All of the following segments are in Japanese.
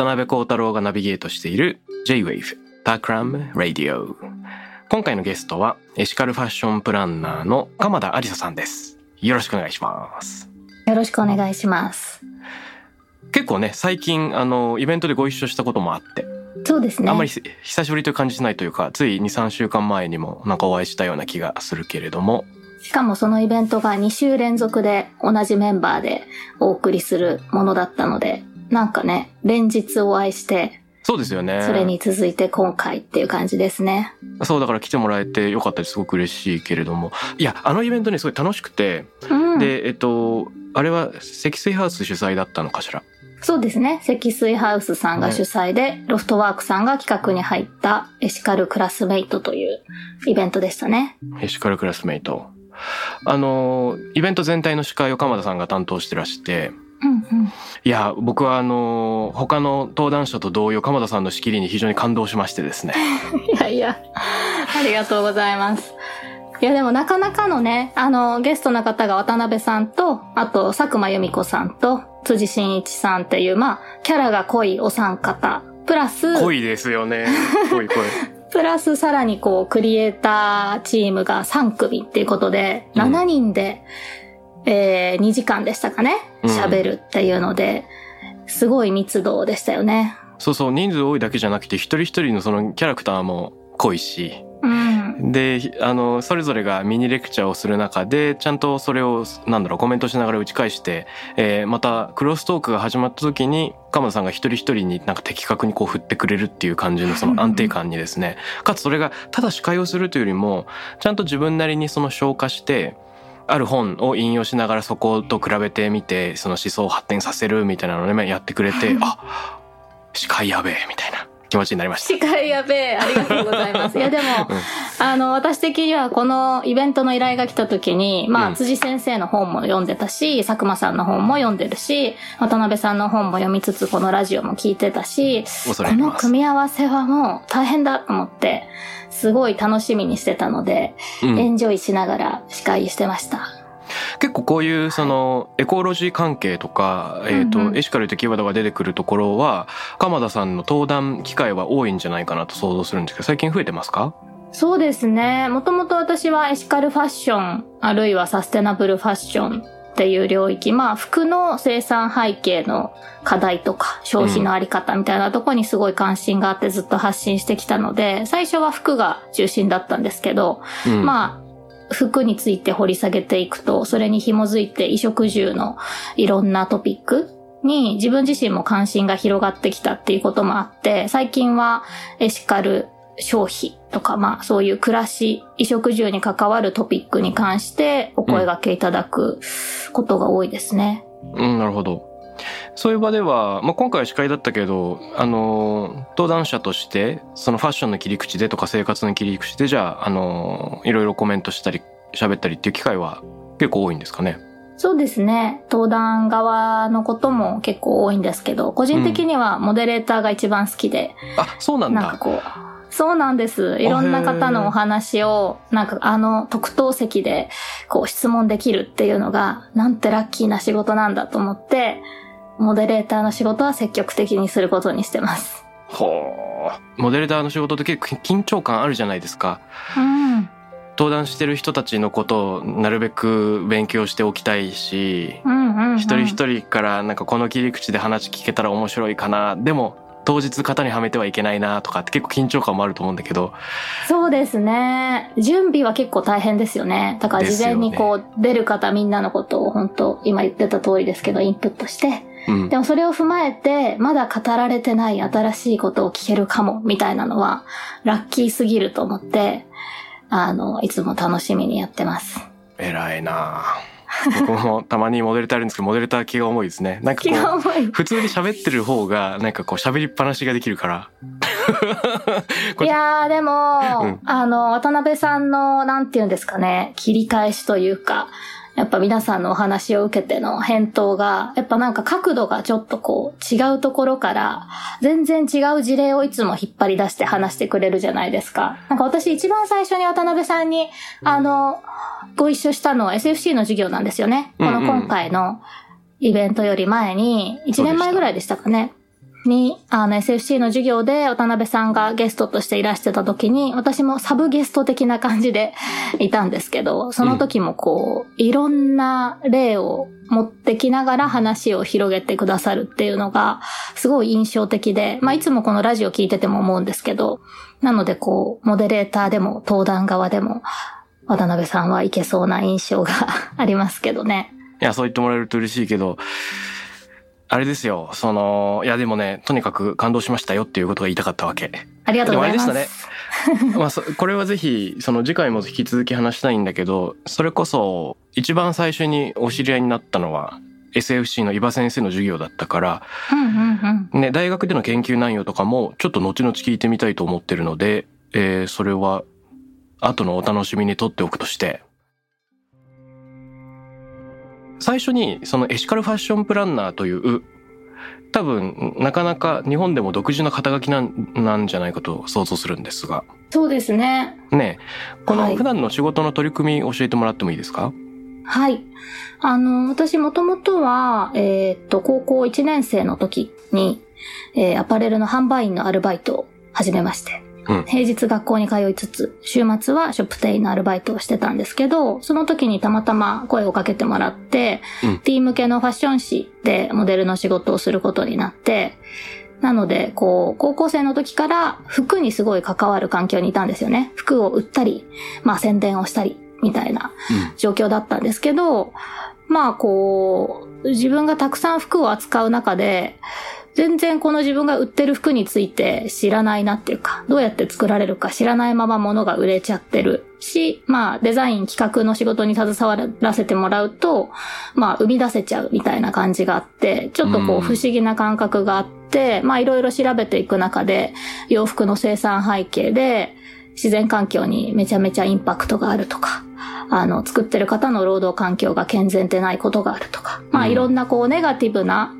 渡辺幸太郎がナビゲートしている J-Wave タクラム Radio 今回のゲストはエシカルファッションプランナーの鎌田ありささんです。よろしくお願いします。よろしくお願いします。結構ね最近あのイベントでご一緒したこともあって、そうですね。あんまりひ久しぶりという感じしないというかつい23週間前にもなんかお会いしたような気がするけれども。しかもそのイベントが2週連続で同じメンバーでお送りするものだったので、なんかね、連日お会いして、そうですよねそれに続いて今回っていう感じですね。そうだから来てもらえてよかったですすごく嬉しいけれどもいやあのイベントねすごい楽しくて、うん。でえっとあれは積水ハウス主催だったのかしら？そうですね。積水ハウスさんが主催で、ロフトワークさんが企画に入ったエシカルクラスメイトというイベントでしたね。エシカルクラスメイト。あの、イベント全体の司会を鎌田さんが担当してらして。いや、僕はあの、他の登壇者と同様、鎌田さんの仕切りに非常に感動しましてですね。いやいや、ありがとうございます。いやでもなかなかのね、あの、ゲストの方が渡辺さんと、あと佐久間由美子さんと、辻真一さんっていう、まあ、キャラが濃いお三方、プラス、濃いですよね。濃い濃い。プラスさらにこう、クリエイターチームが3組っていうことで、うん7人で、えー、2時間でしたかね、うん。喋るっていうので、すごい密度でしたよね。そうそう、人数多いだけじゃなくて、一人一人のそのキャラクターも濃いし、うん。で、あの、それぞれがミニレクチャーをする中で、ちゃんとそれを、なんだろう、コメントしながら打ち返して、えーまた、クロストークが始まった時に、鎌田さんが一人一人になんか的確にこう振ってくれるっていう感じの その安定感にですね、かつそれがただ司会をするというよりも、ちゃんと自分なりにその消化して、ある本を引用しながらそこと比べてみて、その思想を発展させるみたいなのをね、やってくれて、あ、司会やべえ、みたいな気持ちになりました。司会やべえ、ありがとうございます。いやでも、あの、私的にはこのイベントの依頼が来た時に、まあ、うん辻先生の本も読んでたし、佐久間さんの本も読んでるし、渡辺さんの本も読みつつ、このラジオも聞いてたし、この。組み合わせはもう大変だと思って、すごい楽しみにしてたので、うんエンジョイしながら司会してました。結構こういうそのエコロジー関係とか、えっ、と、うんうんエシカルというキーワードが出てくるところは、鎌田さんの登壇機会は多いんじゃないかなと想像するんですけど、最近増えてますか？そうですね。もともと私はエシカルファッション、あるいはサステナブルファッションっていう領域、まあ服の生産背景の課題とか消費のあり方みたいなところにすごい関心があってずっと発信してきたので、最初は服が中心だったんですけど、うん。まあ、服について掘り下げていくと、それに紐づいて衣食住のいろんなトピックに自分自身も関心が広がってきたっていうこともあって、最近はエシカル消費とか、まあそういう暮らし、衣食住に関わるトピックに関してお声掛けいただくことが多いですね。うん、なるほど。そういう場では、まあ、今回は司会だったけど、あの、登壇者として、そのファッションの切り口でとか生活の切り口で、じゃあ、あの、いろいろコメントしたり、喋ったりっていう機会は結構多いんですかね？そうですね。登壇側のことも結構多いんですけど、個人的にはモデレーターが一番好きで、あ、そうなんだ。なんかこう、そうなんです。いろんな方のお話を、なんかあの特等席でこう質問できるっていうのが、なんてラッキーな仕事なんだと思って、モデレーターの仕事は積極的にすることにしてます。ほう。モデレーターの仕事って結構緊張感あるじゃないですか。うん。登壇してる人たちのことをなるべく勉強しておきたいし、うんうん、うん。一人一人からなんかこの切り口で話聞けたら面白いかな。でも、当日型にはめてはいけないなとかって結構緊張感もあると思うんだけど。そうですね。準備は結構大変ですよね。だから事前にこう、出る方みんなのことを本当今言ってた通りですけど、インプットして、うん、でもそれを踏まえて、まだ語られてない新しいことを聞けるかも、みたいなのは、ラッキーすぎると思って、あの、いつも楽しみにやってます。偉いな僕もたまにモデルターあるんですけど、モデルター気が重いですね。なんかこう、普通に喋ってる方が、なんかこう喋りっぱなしができるから。いやーでも、うん、あの、渡辺さんの、なんて言うんですかね、切り返しというか、やっぱ皆さんのお話を受けての返答が、やっぱなんか角度がちょっとこう違うところから、全然違う事例をいつも引っ張り出して話してくれるじゃないですか。なんか私一番最初に渡辺さんに、あの、ご一緒したのは SFC の授業なんですよね。この今回のイベントより前に、1年前ぐらいでしたかね。に、あの SFC の授業で渡辺さんがゲストとしていらしてた時に、私もサブゲスト的な感じでいたんですけど、その時もこう、いろんな例を持ってきながら話を広げてくださるっていうのが、すごい印象的で、まあいつもこのラジオ聞いてても思うんですけど、なのでこう、モデレーターでも登壇側でも、渡辺さんはいけそうな印象が ありますけどね。いや、そう言ってもらえると嬉しいけど、あれですよ、その、いやでもね、とにかく感動しましたよっていうことが言いたかったわけ。ありがとうございます。でもあれでしたね。まあ、これはぜひ、その次回も引き続き話したいんだけど、それこそ、一番最初にお知り合いになったのは、SFC の伊庭先生の授業だったから、ね、大学での研究内容とかも、ちょっと後々聞いてみたいと思ってるので、えー、それは、後のお楽しみにとっておくとして、最初にそのエシカルファッションプランナーという多分なかなか日本でも独自の肩書きなんなんじゃないかと想像するんですが。そうですね。ねこの普段の仕事の取り組み教えてもらってもいいですか？はい。あの私もともとはえー、っと高校1年生の時に、えー、アパレルの販売員のアルバイトを始めまして平日学校に通いつつ、週末はショップ店員のアルバイトをしてたんですけど、その時にたまたま声をかけてもらって、うん、ティー向けのファッション誌でモデルの仕事をすることになって、なので、こう、高校生の時から服にすごい関わる環境にいたんですよね。服を売ったり、まあ宣伝をしたり、みたいな状況だったんですけど、うん、まあこう、自分がたくさん服を扱う中で、全然この自分が売ってる服について知らないなっていうか、どうやって作られるか知らないまま物が売れちゃってるし、まあデザイン企画の仕事に携わらせてもらうと、まあ生み出せちゃうみたいな感じがあって、ちょっとこう不思議な感覚があって、まあいろいろ調べていく中で、洋服の生産背景で、自然環境にめちゃめちゃインパクトがあるとか、あの、作ってる方の労働環境が健全でないことがあるとか、まあいろんなこうネガティブな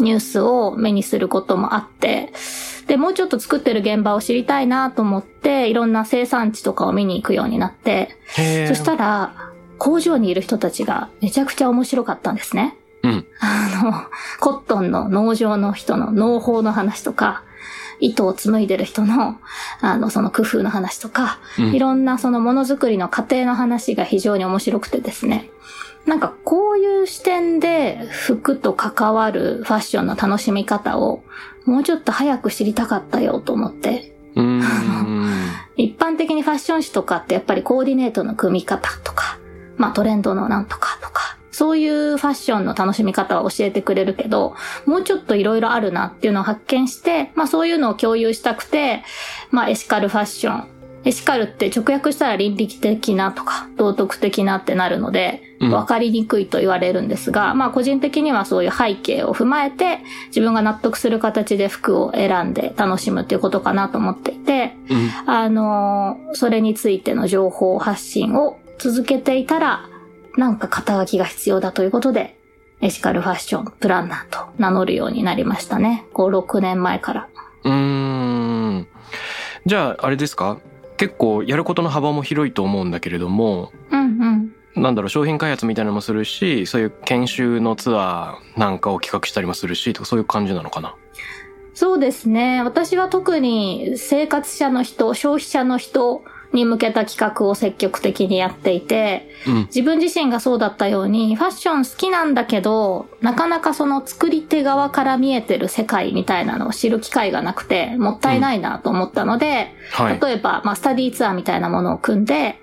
ニュースを目にすることもあって、で、もうちょっと作ってる現場を知りたいなと思って、いろんな生産地とかを見に行くようになって、そしたら、工場にいる人たちがめちゃくちゃ面白かったんですね。うん。あの、コットンの農場の人の農法の話とか、糸を紡いでる人の、あの、その工夫の話とか、うん、いろんなそのものづくりの過程の話が非常に面白くてですね。なんかこういう視点で服と関わるファッションの楽しみ方をもうちょっと早く知りたかったよと思って。一般的にファッション誌とかってやっぱりコーディネートの組み方とか、まあトレンドのなんとかとか、そういうファッションの楽しみ方は教えてくれるけど、もうちょっといろいろあるなっていうのを発見して、まあそういうのを共有したくて、まあエシカルファッション、エシカルって直訳したら倫理的なとか道徳的なってなるので、分かりにくいと言われるんですが、うん、まあ個人的にはそういう背景を踏まえて自分が納得する形で服を選んで楽しむっていうことかなと思っていて、うん、あの、それについての情報発信を続けていたら、なんか肩書きが必要だということで、エシカルファッションプランナーと名乗るようになりましたね。5、6年前から。うーん。じゃあ、あれですか？結構やることの幅も広いと思うんだけれども、うんうん、なんだろう商品開発みたいなのもするしそういう研修のツアーなんかを企画したりもするしとかそういう感じなのかな？そうですね。私は特に生活者の人消費者の人に向けた企画を積極的にやっていて、うん。自分自身がそうだったように、ファッション好きなんだけど、なかなかその作り手側から見えてる世界みたいなのを知る機会がなくて、もったいないなと思ったので、はい。例えば、まあ、スタディツアーみたいなものを組んで、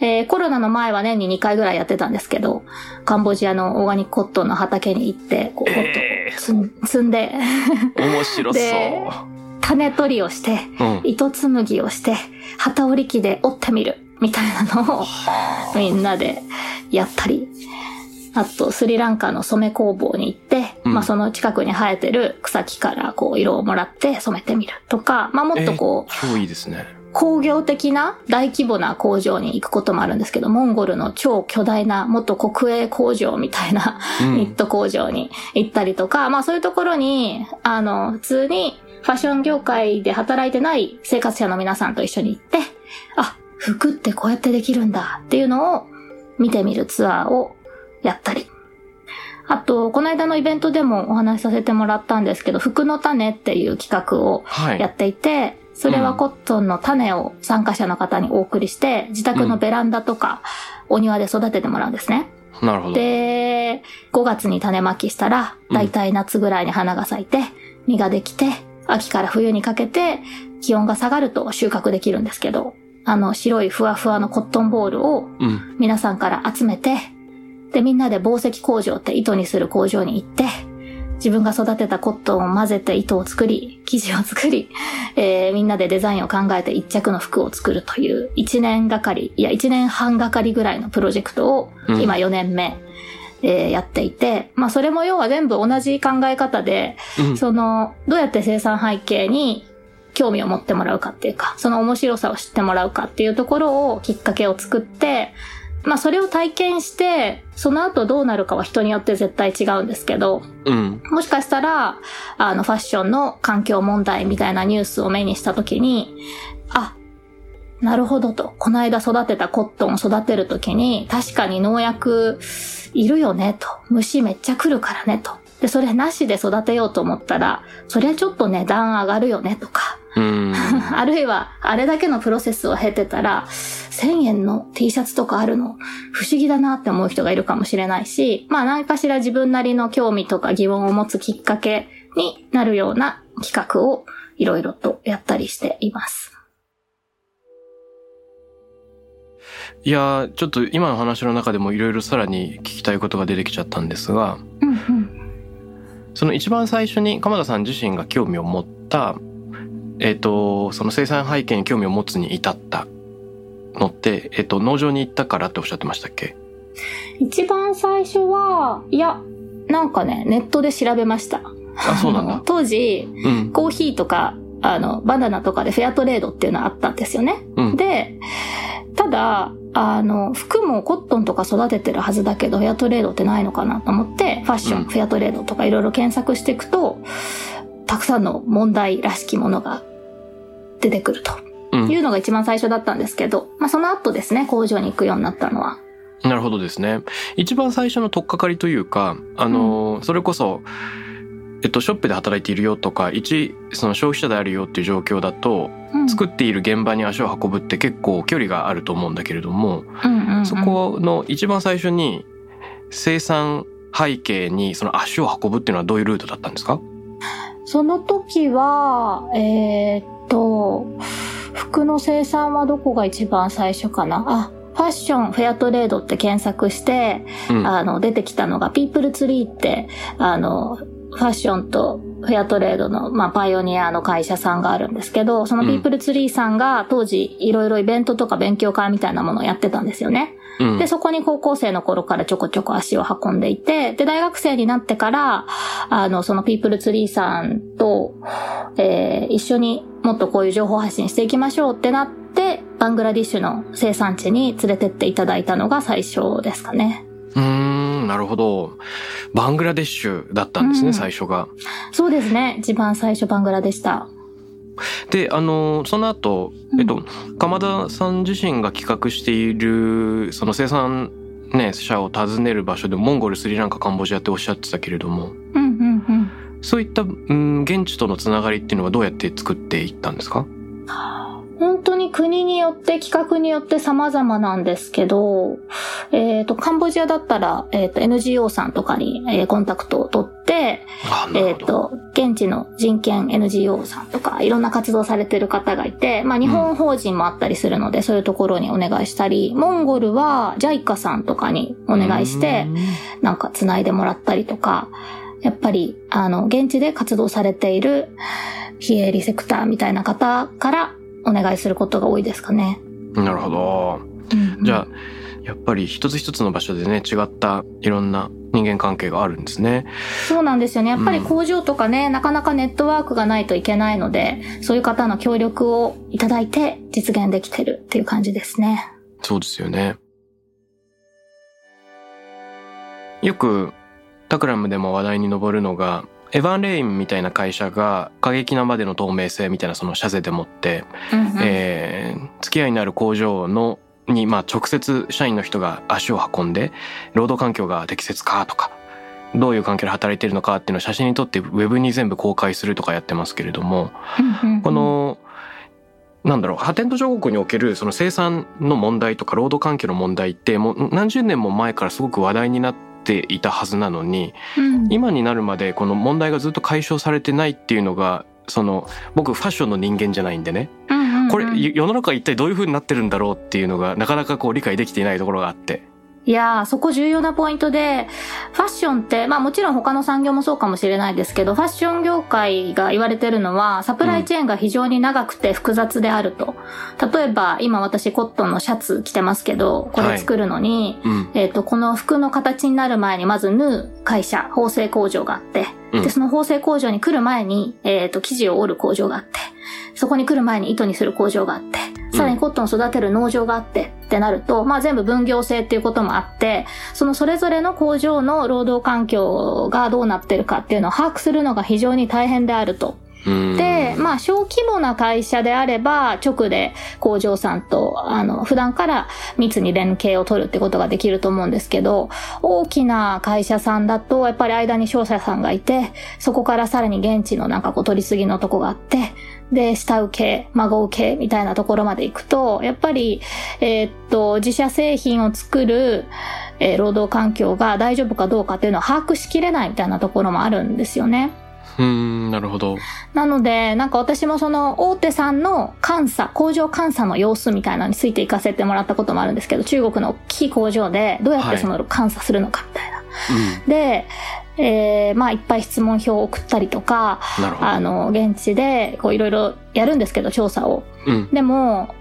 えーコロナの前は年に2回ぐらいやってたんですけど、カンボジアのオーガニックコットンの畑に行って、こう、コットンえを積んで、ー、面白そう。で種取りをして、うん。糸紡ぎをして、旗織り機で折ってみる、みたいなのを、みんなでやったり、あと、スリランカの染め工房に行って、うんまあその近くに生えてる草木からこう色をもらって染めてみるとか、まあもっとこう、えー超いいですね。工業的な大規模な工場に行くこともあるんですけど、モンゴルの超巨大な元国営工場みたいなうん ニット工場に行ったりとか、まあそういうところに、あの、普通にファッション業界で働いてない生活者の皆さんと一緒に行って、あ、服ってこうやってできるんだっていうのを見てみるツアーをやったり。あと、この間のイベントでもお話しさせてもらったんですけど、服の種っていう企画をはい。やっていて、それはコットンの種を参加者の方にお送りして、自宅のベランダとかお庭で育ててもらうんですね。なるほど。で、5月に種まきしたら、だいたい夏ぐらいに花が咲いて、実ができて、秋から冬にかけて気温が下がると収穫できるんですけど、あの白いふわふわのコットンボールをうん。皆さんから集めて、で、みんなで紡績工場って糸にする工場に行って、自分が育てたコットンを混ぜて糸を作り、生地を作り、えーみんなでデザインを考えて一着の服を作るという一年がかり、いや一年半がかりぐらいのプロジェクトをうん今4年目、えーやっていて、まあそれも要は全部同じ考え方で、うん。その、どうやって生産背景に興味を持ってもらうかっていうか、その面白さを知ってもらうかっていうところをきっかけを作って、まあそれを体験して、その後どうなるかは人によって絶対違うんですけど、うん。もしかしたら、あのファッションの環境問題みたいなニュースを目にしたときに、あ、なるほどと。この間育てたコットンを育てるときに、確かに農薬いるよねと。虫めっちゃ来るからねと。で、それなしで育てようと思ったら、そりゃちょっと値段上がるよねとか。うん。あるいは、あれだけのプロセスを経てたら、1000円の T シャツとかあるの、不思議だなって思う人がいるかもしれないし、まあ何かしら自分なりの興味とか疑問を持つきっかけになるような企画をいろいろとやったりしています。いやーちょっと今の話の中でもいろいろさらに聞きたいことが出てきちゃったんですが、うんうん。その一番最初に鎌田さん自身が興味を持った、えっ、と、その生産背景に興味を持つに至ったのって、えっ、と、農場に行ったからっておっしゃってましたっけ？一番最初は、いや、なんかね、ネットで調べました。あ、そうなんだ。当時、うん。コーヒーとか、あの、バナナとかでフェアトレードっていうのはあったんですよね。うん。で、ただ、あの、服もコットンとか育ててるはずだけど、フェアトレードってないのかなと思って、ファッション、うんフェアトレードとかいろいろ検索していくと、たくさんの問題らしきものが出てくるとうんいうのが一番最初だったんですけど、まあその後ですね、工場に行くようになったのは。なるほどですね。一番最初の取っかかりというか、あのーそれこそ、えっと、ショップで働いているよとか、一、その消費者であるよっていう状況だと、うん。作っている現場に足を運ぶって結構距離があると思うんだけれども、うんうんうん。そこの一番最初に生産背景にその足を運ぶっていうのはどういうルートだったんですか？その時は、えーっと、服の生産はどこが一番最初かな？あ、ファッションフェアトレードって検索して、うん。あの、出てきたのが、ピープルツリーって、あの、ファッションとフェアトレードの、まあ、パイオニアの会社さんがあるんですけど、そのピープルツリーさんが当時いろいろイベントとか勉強会みたいなものをやってたんですよね。うんで、そこに高校生の頃からちょこちょこ足を運んでいて、で、大学生になってから、あの、そのピープルツリーさんと、えー一緒にもっとこういう情報発信していきましょうってなって、バングラディッシュの生産地に連れてっていただいたのが最初ですかね。うーん、なるほど。バングラデシュだったんですね、うん最初が。そうですね。一番最初バングラでした。で、あの、その後、えっと、鎌田さん自身が企画している、その生産、ね、者を訪ねる場所でモンゴル、スリランカ、カンボジアっておっしゃってたけれども、うんうんうん。そういった、うん、現地とのつながりっていうのはどうやって作っていったんですか？本当に国によって企画によって様々なんですけど、えっ、と、カンボジアだったら、えっ、と、NGO さんとかに、えーコンタクトを取って、えっ。と、現地の人権 NGO さんとか、いろんな活動されてる方がいて、まあ日本法人もあったりするので、そういうところにお願いしたり、モンゴルは JICA さんとかにお願いして、なんか繋いでもらったりとか、やっぱり、あの、現地で活動されている非営利セクターみたいな方からお願いすることが多いですかね。うんなるほど。じゃあ、やっぱり一つ一つの場所でね、違ったいろんな人間関係があるんですね。そうなんですよね。やっぱり工場とかね、なかなかネットワークがないといけないので、そういう方の協力をいただいて実現できてるっていう感じですね。そうですよね。よくタクラムでも話題に上るのがエヴァン・レインみたいな会社が過激なまでの透明性みたいなその社税でもって、うんうん。えー付き合いになる工場のに、まあ、直接社員の人が足を運んで労働環境が適切かとかどういう環境で働いているのかっていうのを写真に撮ってウェブに全部公開するとかやってますけれども、うんうんうん。このなんだろう発展途上国におけるその生産の問題とか労働環境の問題ってもう何十年も前からすごく話題になっていたはずなのにうん。今になるまでこの問題がずっと解消されてないっていうのがその僕ファッションの人間じゃないんでね。これ世世の中一体どういう風になってるんだろうっていうのがなかなかこう理解できていないところがあって。いやー、そこ重要なポイントで、ファッションって、まあもちろん他の産業もそうかもしれないですけど、ファッション業界が言われてるのは、サプライチェーンが非常に長くて複雑であると。例えば、今私コットンのシャツ着てますけど、これ作るのに、うん。えっ、と、この服の形になる前に、まず縫う会社、縫製工場があって、うん。で、その縫製工場に来る前に、えっ、と、生地を折る工場があって、そこに来る前に糸にする工場があって、さらにコットンを育てる農場があって、ってなると、まあ全部分業制っていうこともあって、そのそれぞれの工場の労働環境がどうなってるかっていうのを把握するのが非常に大変であると。うんで、まあ、小規模な会社であれば、直で工場さんと、あの、普段から密に連携を取るってことができると思うんですけど、大きな会社さんだと、やっぱり間に商社さんがいて、そこからさらに現地のなんかこう取り次ぎのとこがあって、で、下請け、孫請けみたいなところまで行くと、やっぱり、えーっと、自社製品を作る、えー労働環境が大丈夫かどうかっていうのを把握しきれないみたいなところもあるんですよね。うんなるほど。なので、なんか私もその大手さんの監査、工場監査の様子みたいなのについて行かせてもらったこともあるんですけど、中国の大きい工場でどうやってその監査するのかみたいな。で、えー、まあいっぱい質問票を送ったりとか。あの、現地でこういろいろやるんですけど、調査を。うんでも、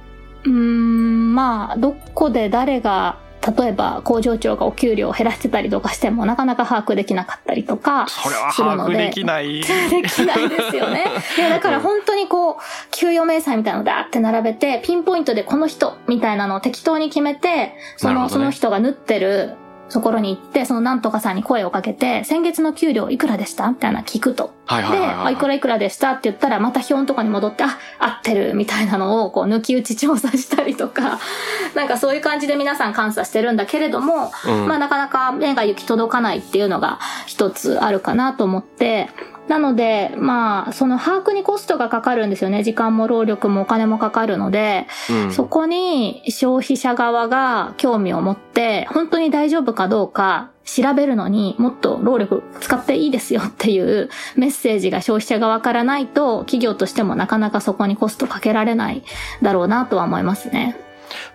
うーん、まあ、どこで誰が、例えば工場長がお給料を減らしてたりとかしてもなかなか把握できなかったりとかそれはするので。把握できない。できないですよね。いや、だから本当にこう、給与明細みたいなのだって並べて、ピンポイントでこの人みたいなのを適当に決めて、その、ねその人が縫ってるところに行って、そのなんとかさんに声をかけて、先月の給料いくらでした？みたいな聞くと。で、はいはいはい、はい。あ、いくらいくらでした？って言ったら、また表のとこに戻って、あ、合ってるみたいなのを、こう、抜き打ち調査したりとか、なんかそういう感じで皆さん監査してるんだけれども、うんまあなかなか目が行き届かないっていうのが一つあるかなと思って、なので、まあ、その把握にコストがかかるんですよね。時間も労力もお金もかかるので、うんそこに消費者側が興味を持って、本当に大丈夫かどうか調べるのにもっと労力使っていいですよっていうメッセージが消費者側からないと、企業としてもなかなかそこにコストかけられないだろうなとは思いますね。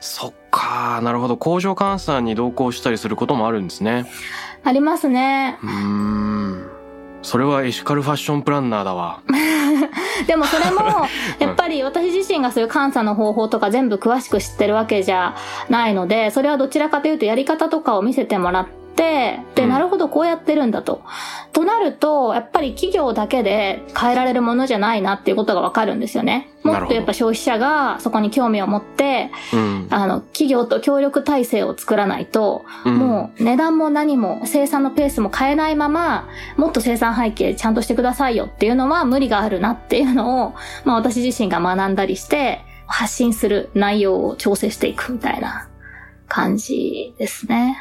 そっかなるほど工場監査に同行したりすることもあるんですねありますね。うーんそれはエシカルファッションプランナーだわ。でもそれも、やっぱり私自身がそういう監査の方法とか全部詳しく知ってるわけじゃないので、それはどちらかというとやり方とかを見せてもらって、で、うんなるほど、こうやってるんだと。となると、やっぱり企業だけで変えられるものじゃないなっていうことがわかるんですよね。もっとやっぱ消費者がそこに興味を持って、うんあの、企業と協力体制を作らないと、うんもう値段も何も生産のペースも変えないまま、もっと生産背景ちゃんとしてくださいよっていうのは無理があるなっていうのを、まあ私自身が学んだりして、発信する内容を調整していくみたいな感じですね。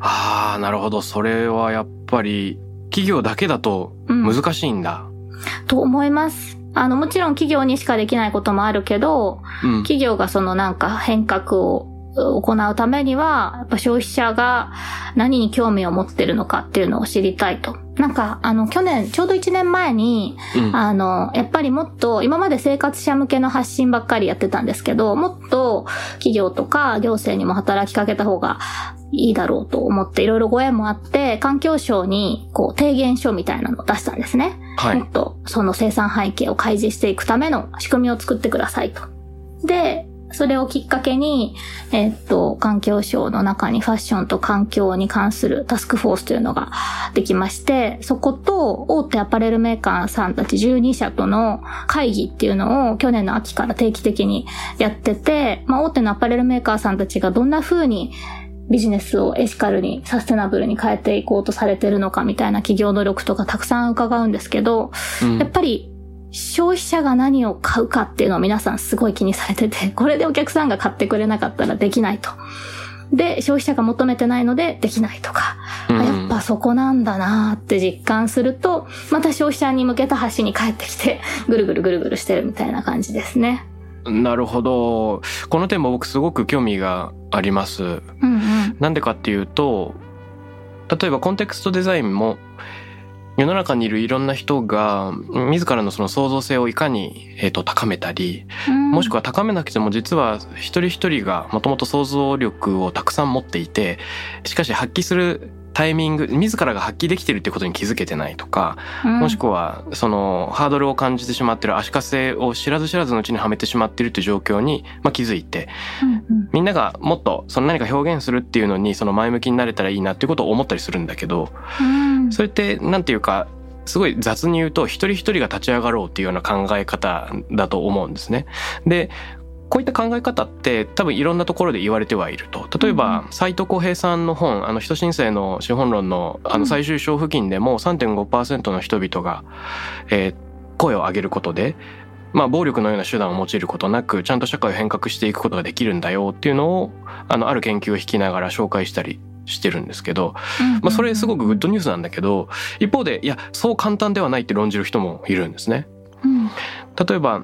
ああなるほどそれはやっぱり企業だけだとうん難しいんだ、と思います。あの、もちろん企業にしかできないこともあるけど、うん。企業がそのなんか変革を行うためには、やっぱ消費者が何に興味を持ってるのかっていうのを知りたいと。なんか、あの、去年、ちょうど1年前に、うん。あの、やっぱりもっと、今まで生活者向けの発信ばっかりやってたんですけど、もっと企業とか行政にも働きかけた方がいいだろうと思って、いろいろご縁もあって、環境省に、こう、提言書みたいなのを出したんですね。はいもっ。とその生産背景を開示していくための仕組みを作ってくださいと。で、それをきっかけに、えっと、環境省の中にファッションと環境に関するタスクフォースというのができまして、そこと大手アパレルメーカーさんたち12社との会議っていうのを去年の秋から定期的にやってて、まあ大手のアパレルメーカーさんたちがどんな風にビジネスをエシカルにサステナブルに変えていこうとされてるのかみたいな企業努力とかたくさん伺うんですけど、うん。やっぱり消費者が何を買うかっていうのを皆さんすごい気にされてて、これでお客さんが買ってくれなかったらできないと。で、消費者が求めてないのでできないとか、あうんやっぱそこなんだなーって実感すると、また消費者に向けた橋に帰ってきて、ぐるぐるぐるぐるしてるみたいな感じですね。なるほど。この点も僕すごく興味があります。うんうん。なんでかっていうと、例えばコンテクストデザインも世の中にいるいろんな人が自らのその創造性をいかに、えー、と高めたり、もしくは高めなくても実は一人一人がもともと想像力をたくさん持っていて、しかし発揮するタイミング、自らが発揮できてるってことに気づけてないとか、もしくはそのハードルを感じてしまってる足かせを知らず知らずのうちにはめてしまってるっていう状況に、まあ、気づいて、うんうん。みんながもっとその何か表現するっていうのにその前向きになれたらいいなっていうことを思ったりするんだけど、うん。それってなんていうか、すごい雑に言うと一人一人が立ち上がろうっていうような考え方だと思うんですね。で、こういった考え方って多分いろんなところで言われてはいると。例えば、斉藤浩平さんの本、あの、人申請の資本論のあうんの最終章付近でも3.5%の人々が、えー声を上げることで、まあ、暴力のような手段を用いることなく、ちゃんと社会を変革していくことができるんだよっていうのを、あの、ある研究を引きながら紹介したりしてるんですけど、まあ、それすごくグッドニュースなんだけど、一方で、いや、そう簡単ではないって論じる人もいるんですね。うん例えば、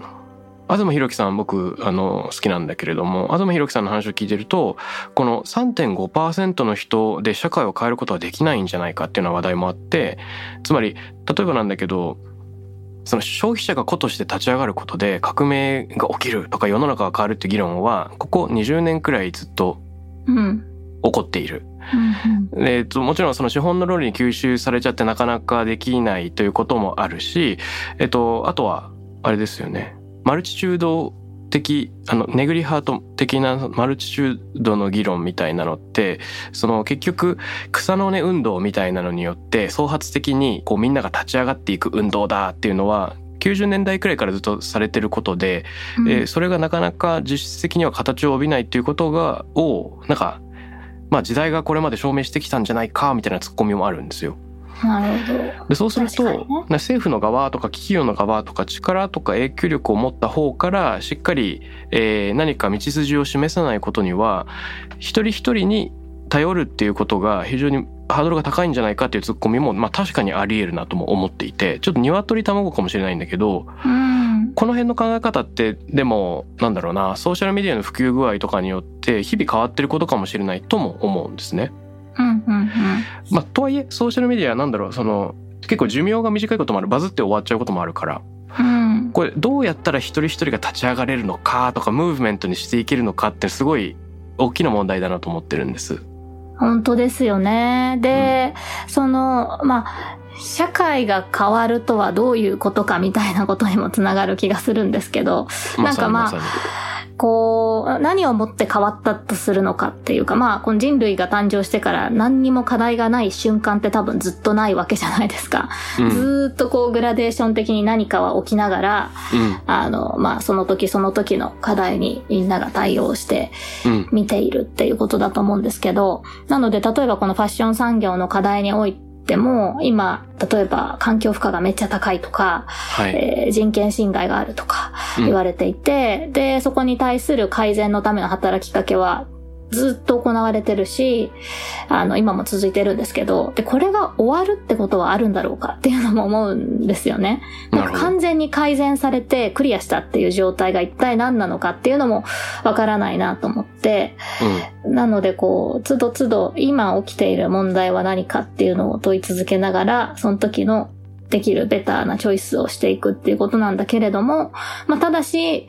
東博樹さん僕、あの、好きなんだけれども、東博樹さんの話を聞いてると、この3.5%の人で社会を変えることはできないんじゃないかっていうような話題もあって、つまり、例えばなんだけど、その消費者が個として立ち上がることで革命が起きるとか世の中が変わるって議論は、ここ20年くらいずっとうん起こっている。うんえっと、もちろんその資本の論理に吸収されちゃってなかなかできないということもあるし、えっと、あとは、あれですよね。マルチチュード的、あの、ネグリハート的なマルチチュードの議論みたいなのって、その結局、草の根運動みたいなのによって、創発的にこうみんなが立ち上がっていく運動だっていうのは、90年代くらいからずっとされてることで、うんえーそれがなかなか実質的には形を帯びないっていうことが、を、なんか、まあ時代がこれまで証明してきたんじゃないか、みたいなツッコミもあるんですよ。なるほど。で、そうすると、ねな政府の側とか企業の側とか力とか影響力を持った方からしっかり、えー何か道筋を示さないことには、一人一人に頼るっていうことが非常にハードルが高いんじゃないかっていうツッコミも、まあ確かにあり得るなとも思っていて、ちょっと鶏卵かもしれないんだけど、うん。この辺の考え方って、でも、なんだろうな、ソーシャルメディアの普及具合とかによって、日々変わってることかもしれないとも思うんですね。うんうんうん。まあ、とはいえ、ソーシャルメディアはなんだろう、その、結構寿命が短いこともある、バズって終わっちゃうこともあるから、うん。これどうやったら一人一人が立ち上がれるのかとか、ムーブメントにしていけるのかってすごい大きな問題だなと思ってるんです。本当ですよね。で、その、まあ、社会が変わるとはどういうことかみたいなことにもつながる気がするんですけど、なんかまあさにさこう、何をもって変わったとするのかっていうか、まあ、この人類が誕生してから何にも課題がない瞬間って多分ずっとないわけじゃないですか。にうん。ずーっとこうグラデーション的に何かは起きながら、うん。あの、まあ、その時その時の課題にみんなが対応してうん。見ているっていうことだと思うんですけど、なので例えばこのファッション産業の課題においても、今、例えば環境負荷がめっちゃ高いとか、はい。えー人権侵害があるとかうん言われていて、で、そこに対する改善のための働きかけはずっと行われてるし、あの、今も続いてるんですけど、で、これが終わるってことはあるんだろうかっていうのも思うんですよね。なんか完全に改善されてクリアしたっていう状態が一体何なのかっていうのもわからないなと思って、なのでこう、つどつど今起きている問題は何かっていうのを問い続けながら、その時のできるベターなチョイスをしていくっていうことなんだけれども、まあ、ただし、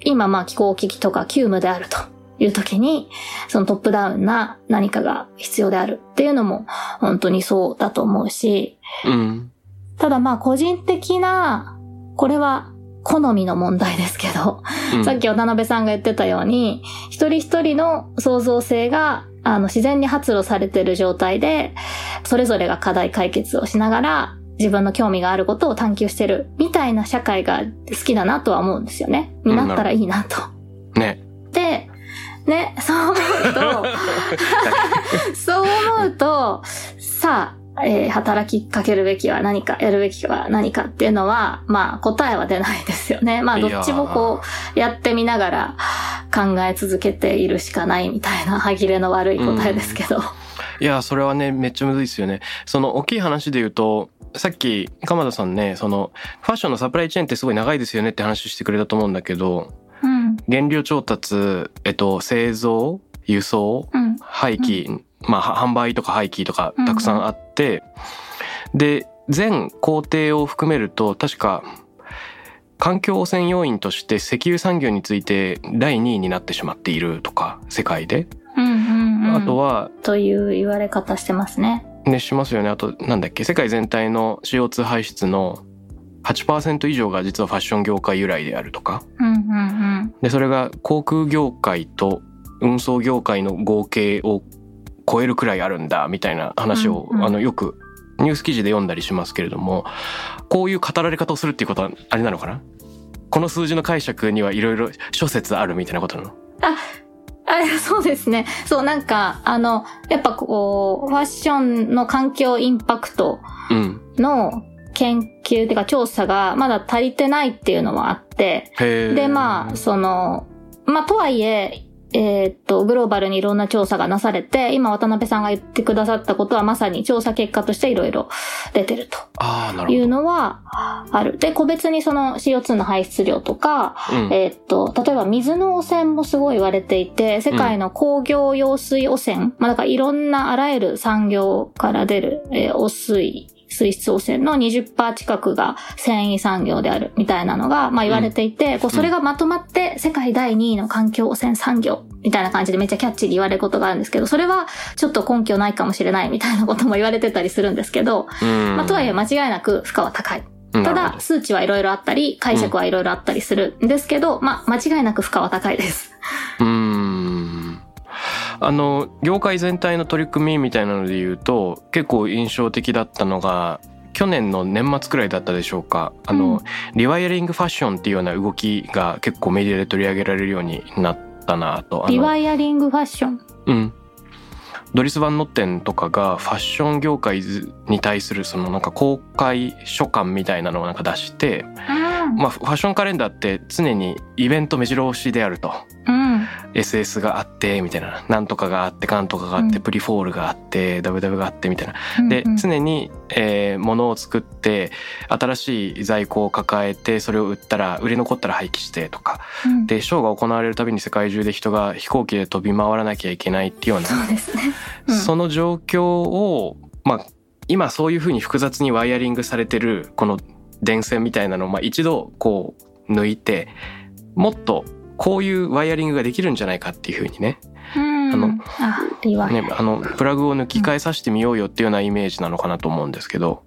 今まあ気候危機とか急務であるという時に、そのトップダウンな何かが必要であるっていうのも本当にそうだと思うし、うん。うん。ただまあ個人的な、これは好みの問題ですけど、うんさっき渡辺さんが言ってたように、一人一人の創造性が、あの、自然に発露されている状態で、それぞれが課題解決をしながら、自分の興味があることを探求してる、みたいな社会が好きだなとは思うんですよね。になったらいいなと。ね。で、ね、そう思うと、そう思うと、さあ、えー働きかけるべきは何か、やるべきは何かっていうのは、まあ答えは出ないですよね。まあどっちもこう、やってみながら考え続けているしかないみたいな歯切れの悪い答えですけど。いや、それはね、めっちゃむずいですよね。その大きい話で言うと、さっき、鎌田さんね、その、ファッションのサプライチェーンってすごい長いですよねって話してくれたと思うんだけど、うん。原料調達、えっと、製造、輸送、うん。廃棄、まあ、は販売とか廃棄とかたくさんあって、で、全工程を含めると、確か、環境汚染要因として石油産業について第2位になってしまっているとか、世界で。うんうんうん。あとは、という言われ方してますね。ね、しますよね。あと、なんだっけ、世界全体の CO2 排出の8%以上が実はファッション業界由来であるとか。うんうんうん。で、それが航空業界と運送業界の合計を超えるくらいあるんだ、みたいな話を、うんうんあの、よくニュース記事で読んだりしますけれども、こういう語られ方をするっていうことは、あれなのかな？この数字の解釈にはいろいろ諸説あるみたいなことなの？あ、そうですね。そう、なんか、あの、やっぱこう、ファッションの環境インパクトうん。の研究っていうか調査がまだ足りてないっていうのはあって、で、まあ、その、まあ、とはいえ、えーっと、グローバルにいろんな調査がなされて、今渡辺さんが言ってくださったことはまさに調査結果としていろいろ出てるというのはある。で、個別にその CO2 の排出量とか、ど。うん。えーっと、例えば水の汚染もすごい言われていて、世界の工業用水汚染、まあだからいろんなあらゆる産業から出る、えー汚水、水質汚染の20%近くが繊維産業であるみたいなのが、まあ言われていて、こうそれがまとまって世界第2位の環境汚染産業みたいな感じでめっちゃキャッチーに言われることがあるんですけど、それはちょっと根拠ないかもしれないみたいなことも言われてたりするんですけど、うん。まあとはいえ間違いなく負荷は高い。ただ、数値はいろいろあったり、解釈はいろいろあったりするんですけど、まあ、間違いなく負荷は高いです。うーんあの業界全体の取り組みみたいなので言うと結構印象的だったのが去年の年末くらいだったでしょうか。あの、うん。リワイヤリングファッションっていうような動きが結構メディアで取り上げられるようになったなと。リワイヤリングファッション？うん。ドリス・バン・ノッテンとかがファッション業界に対するそのなんか公開書簡みたいなのをなんか出して、まあ、ファッションカレンダーって常にイベント目白押しであると。うん。SS があってみたいな。なんとかがあってかんとかがあって、うん。プリフォールがあって WW があってみたいな。で、常に、えー、物を作って新しい在庫を抱えてそれを売ったら売れ残ったら廃棄してとか。うん。でショーが行われるたびに世界中で人が飛行機で飛び回らなきゃいけないっていうような、そうですね。うん。その状況をまあ今そういうふうに複雑にワイヤリングされてるこの電線みたいなのを、まあ、一度こう抜いてもっとこういうワイヤリングができるんじゃないかっていうふうにねうん。あのあ、ね、あのプラグを抜き替えさせてみようよっていうようなイメージなのかなと思うんですけど。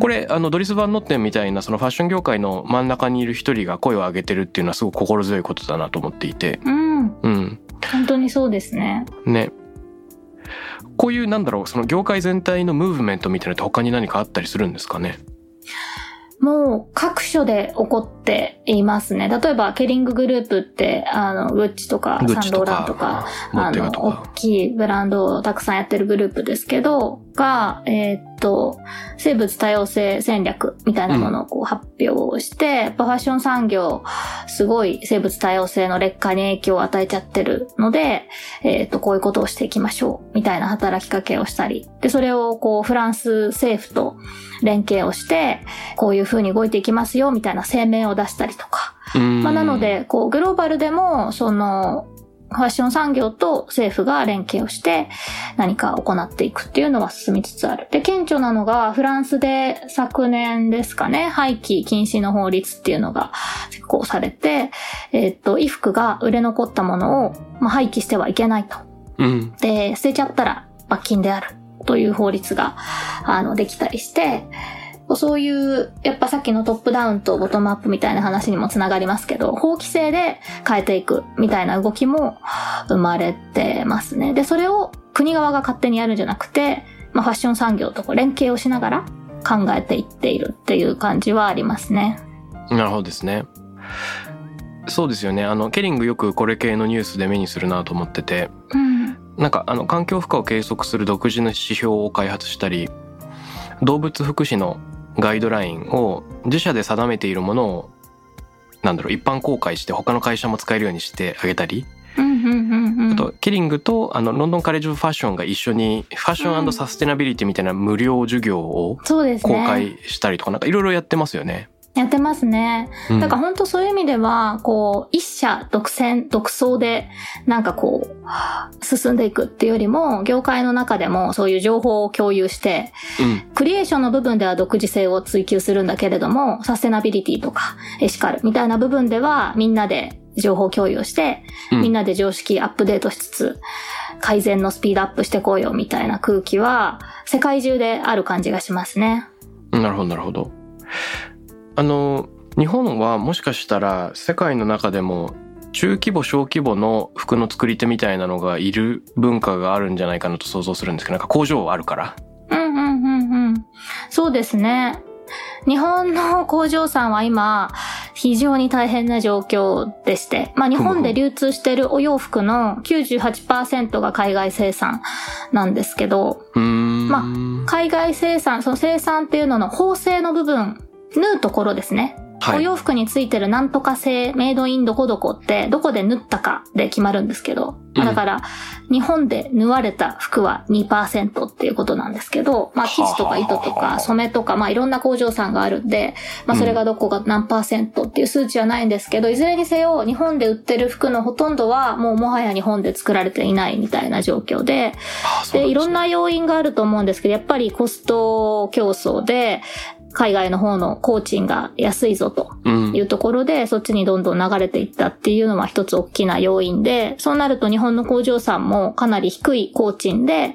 これあのドリス・バン・ノッテンみたいなそのファッション業界の真ん中にいる一人が声を上げてるっていうのはすごく心強いことだなと思っていてうん。うん本当にそうですね。ねこういうなんだろうその業界全体のムーブメントみたいなのって他に何かあったりするんですかね？もう各所で起こっていますね。例えば、ケリンググループって、あの、グッチとか、サンローランとか、モあの、大きいブランドをたくさんやってるグループですけど、が、えーっと、生物多様性戦略みたいなものをこう発表して、やっぱファッション産業、すごい生物多様性の劣化に影響を与えちゃってるので、えっ、と、こういうことをしていきましょう、みたいな働きかけをしたり、で、それをこう、フランス政府と連携をして、こういう風に動いていきますよ、みたいな声明を出したりとか、まあ、なので、こう、グローバルでも、その、ファッション産業と政府が連携をして何か行っていくっていうのは進みつつある。で、顕著なのがフランスで昨年ですかね、廃棄禁止の法律っていうのが施行されて、えっ、と、衣服が売れ残ったものを、まあ、廃棄してはいけないと。うん。で、捨てちゃったら罰金であるという法律が、あの、できたりして、そういう、やっぱさっきのトップダウンとボトムアップみたいな話にもつながりますけど、法規制で変えていくみたいな動きも生まれてますね。で、それを国側が勝手にやるんじゃなくて、まあ、ファッション産業とこう連携をしながら考えていっているっていう感じはありますね。なるほどですね。そうですよね。あの、ケリングよくこれ系のニュースで目にするなと思ってて、うん、なんかあの、環境負荷を計測する独自の指標を開発したり、動物福祉のガイドラインを自社で定めているものをなんだろう一般公開して他の会社も使えるようにしてあげたり。あとキリングとあのロンドンカレッジ・オブ・ファッションが一緒にファッションサステナビリティみたいな無料授業を公開したりとかなんかいろいろやってますよね。やってますね。だから本当そういう意味では、こう、一社独占、独創で、なんかこう、進んでいくっていうよりも、業界の中でもそういう情報を共有して、うん、クリエーションの部分では独自性を追求するんだけれども、サステナビリティとかエシカルみたいな部分では、みんなで情報共有して、うん、みんなで常識アップデートしつつ、改善のスピードアップしてこうよみたいな空気は、世界中である感じがしますね。なるほど、なるほど。あの日本はもしかしたら世界の中でも中規模小規模の服の作り手みたいなのがいる文化があるんじゃないかなと想像するんですけどなんか工場あるから？うんうんうんうん。そうですね。日本の工場さんは今、非常に大変な状況でして、まあ日本で流通しているお洋服の98%が海外生産なんですけど、まあ海外生産、その生産っていうのの縫製の部分縫うところですね。はい、お洋服についてるなんとか製、メイドインどこどこって、どこで縫ったかで決まるんですけど、うん、だから、日本で縫われた服は2%っていうことなんですけど、まあ、生地とか糸とか染めとか、まあ、いろんな工場さんがあるんで、まあ、それがどこが何パーセントっていう数値はないんですけど、いずれにせよ、日本で売ってる服のほとんどは、もうもはや日本で作られていないみたいな状況で、で、いろんな要因があると思うんですけど、やっぱりコスト競争で、海外の方の工賃が安いぞというところで、うん、そっちにどんどん流れていったっていうのは一つ大きな要因で、そうなると日本の工場さんもかなり低い工賃で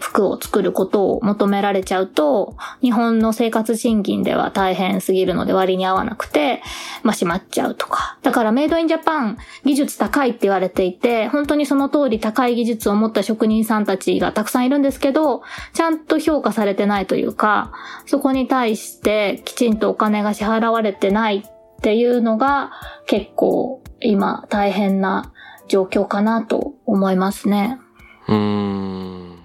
服を作ることを求められちゃうと、日本の生活賃金では大変すぎるので割に合わなくて、まあ、閉まっちゃうとか。だからメイドインジャパン技術高いって言われていて、本当にその通り高い技術を持った職人さんたちがたくさんいるんですけど、ちゃんと評価されてないというか、そこに対してしてきちんとお金が支払われてないっていうのが結構今大変な状況かなと思いますね。うん。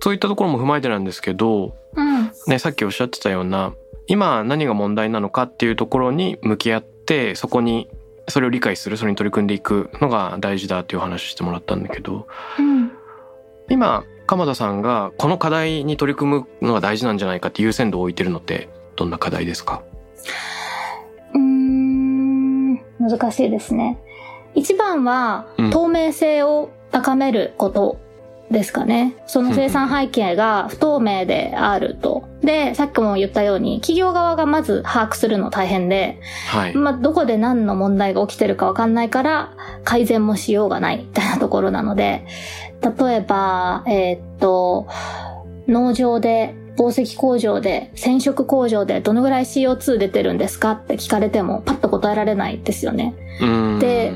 そういったところも踏まえてなんですけど、うん、ね、さっきおっしゃってたような今何が問題なのかっていうところに向き合ってそこにそれを理解するそれに取り組んでいくのが大事だっていう話してもらったんだけど、うん、今鎌田さんがこの課題に取り組むのが大事なんじゃないかって優先度を置いてるのってどんな課題ですか？うん、難しいですね。一番は透明性を高めることですかね。その生産背景が不透明であると。で、さっきも言ったように、企業側がまず把握するの大変で、はい、まあ、どこで何の問題が起きてるかわかんないから、改善もしようがないみたいなところなので、例えば、えー、っと、農場で、宝石工場で、染色工場でどのぐらい CO2 出てるんですかって聞かれてもパッと答えられないですよね。で、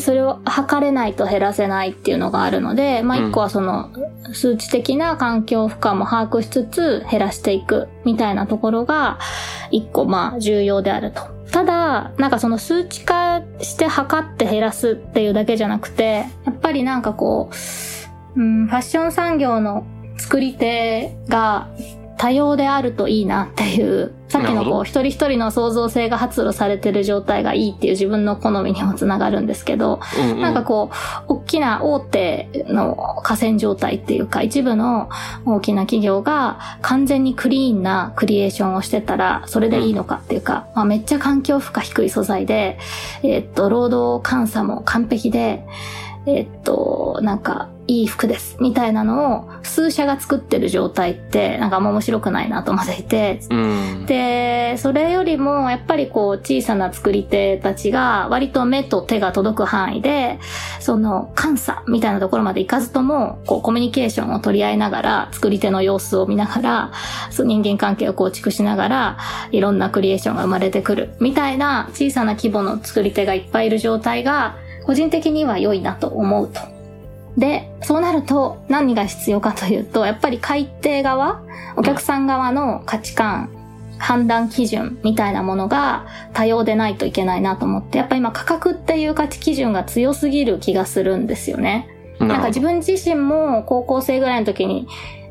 それを測れないと減らせないっていうのがあるので、まあ一個はその数値的な環境負荷も把握しつつ減らしていくみたいなところが一個まあ重要であると。ただ、なんかその数値化して測って減らすっていうだけじゃなくて、やっぱりなんかこう、うん、ファッション産業の作り手が多様であるといいなっていう、さっきのこう、一人一人の創造性が発露されてる状態がいいっていう自分の好みにもつながるんですけど、うんうん。なんかこう、大きな大手の河川状態っていうか、一部の大きな企業が完全にクリーンなクリエーションをしてたら、それでいいのかっていうか、まあ、めっちゃ環境負荷低い素材で、えっと、労働監査も完璧で、えっと、なん。か、いい服です、みたいなのを数社が作ってる状態って、なんかあんま面白くないなと思っていて、うん。で、それよりも、やっぱりこう、小さな作り手たちが、割と目と手が届く範囲で、その、監査みたいなところまで行かずとも、こう、コミュニケーションを取り合いながら、作り手の様子を見ながら、人間関係を構築しながら、いろんなクリエーションが生まれてくる、みたいな小さな規模の作り手がいっぱいいる状態が、個人的には良いなと思うと。で、そうなると何が必要かというと、やっぱり買い手側、お客さん側の価値観、判断基準みたいなものが多様でないといけないなと思って、やっぱ今価格っていう価値基準が強すぎる気がするんですよね。なんか自分自身も高校生ぐらいの時に、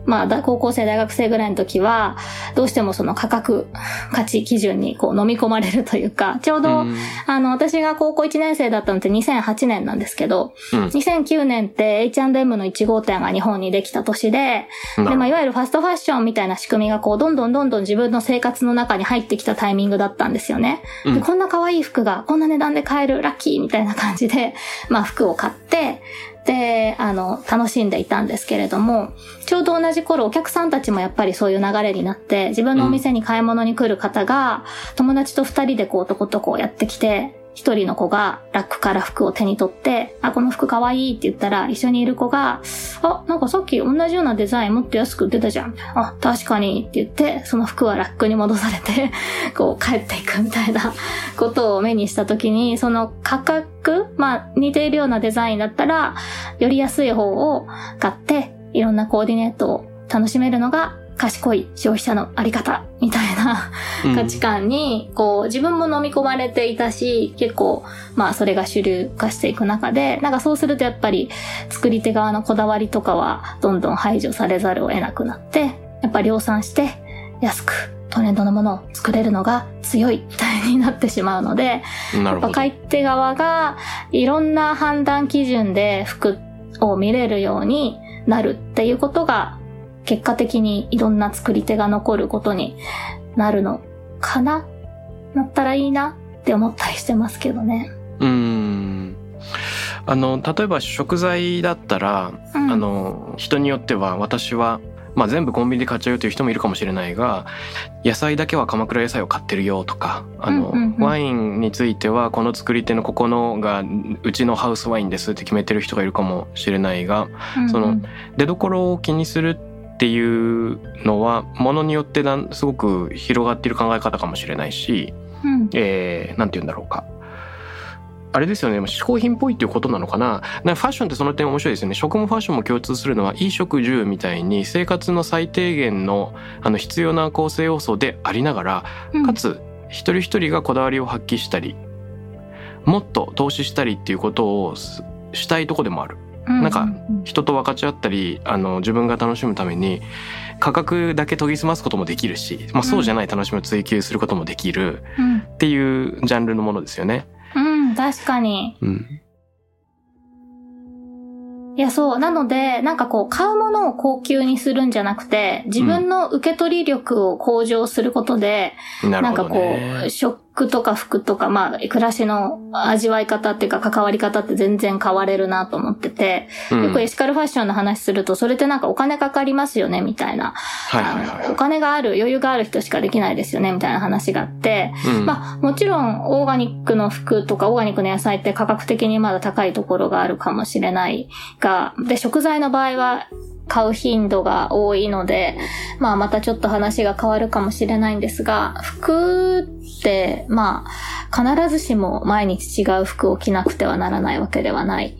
まあだ、高校生、大学生ぐらいの時は、どうしてもその価格、価値基準にこう飲み込まれるというか、ちょうど、うん。あの、私が高校1年生だったのって2008年なんですけど、うん。2009年って H&M の1号店が日本にできた年で、で、まあ、いわゆるファストファッションみたいな仕組みがこう、どんどんどんどん自分の生活の中に入ってきたタイミングだったんですよね。うん。でこんな可愛い服がこんな値段で買える、ラッキーみたいな感じで、まあ服を買って、で、あの、楽しんでいたんですけれども、ちょうど同じ頃お客さんたちもやっぱりそういう流れになって、自分のお店に買い物に来る方が、友達と二人でこうとことこうやってきて、一人の子がラックから服を手に取って、あ、この服可愛いいって言ったら、一緒にいる子が、あ、なんかさっき同じようなデザインもっと安く売ってたじゃん。あ、確かにって言って、その服はラックに戻されて、こう帰っていくみたいな ことを目にしたときに、その価格、まあ似ているようなデザインだったら、より安い方を買って、いろんなコーディネートを楽しめるのが賢い消費者のあり方みたいなうん価値観に、こう、自分も飲み込まれていたし、結構、まあ、それが主流化していく中で、なんかそうするとやっぱり、作り手側のこだわりとかは、どんどん排除されざるを得なくなって、やっぱ量産して、安く、トレンドのものを作れるのが強いみたいになってしまうので。やっぱ買い手側が、いろんな判断基準で服を見れるようになるっていうことが、結果的にいろんな作り手が残ることになるのかな？なったらいいなって思ったりしてますけどね。うーん。あの、例えば食材だったら、うんあの、人によっては私は、まあ全部コンビニで買っちゃうという人もいるかもしれないが、野菜だけは鎌倉野菜を買ってるよとか、あの、うんうんうんワインについてはこの作り手のここのがうちのハウスワインですって決めてる人がいるかもしれないが、その出どころを気にするっていうのは、ものによってなんすごく広がっている考え方かもしれないし、うんえー、なんて言うんだろうか。あれですよね。嗜好品っぽいっていうことなのかな。ファッションってその点面白いですよね。食もファッションも共通するのは、衣食住みたいに生活の最低限のあの必要な構成要素でありながら、うんかつ一人一人がこだわりを発揮したり、もっと投資したりっていうことをすしたいとこでもある。なんか人と分かち合ったり、あの自分が楽しむために価格だけ研ぎ澄ますこともできるし、まあそうじゃない楽しみを追求することもできるうん、っていうジャンルのものですよね。うん、確かに。うん。いや、そう。なので、なんかこう、買うものを高級にするんじゃなくて、自分の受け取り力を向上することで、なるほどなんかこねう、。食とか服とか、まあ、暮らしの味わい方っていうか関わり方って全然変われるなと思ってて、うん。よくエシカルファッションの話すると、それってなんかお金かかりますよね、みたいな。はいはいはい。あのお金がある、余裕がある人しかできないですよね、みたいな話があって、うん。まあ、もちろん、オーガニックの服とか、オーガニックの野菜って価格的にまだ高いところがあるかもしれないが、で、食材の場合は、買う頻度が多いので、まあまたちょっと話が変わるかもしれないんですが、服って、まあ、必ずしも毎日違う服を着なくてはならないわけではない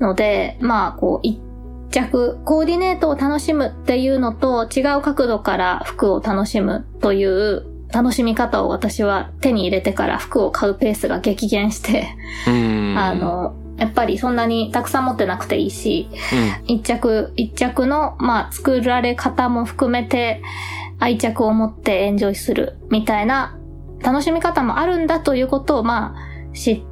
ので、まあ、こう、一着、コーディネートを楽しむっていうのと違う角度から服を楽しむという楽しみ方を私は手に入れてから服を買うペースが激減して、うん。あの、やっぱりそんなにたくさん持ってなくていいし、一着、一着の、まあ、作られ方も含めて、愛着を持ってエンジョイするみたいな楽しみ方もあるんだということを、まあ、知っ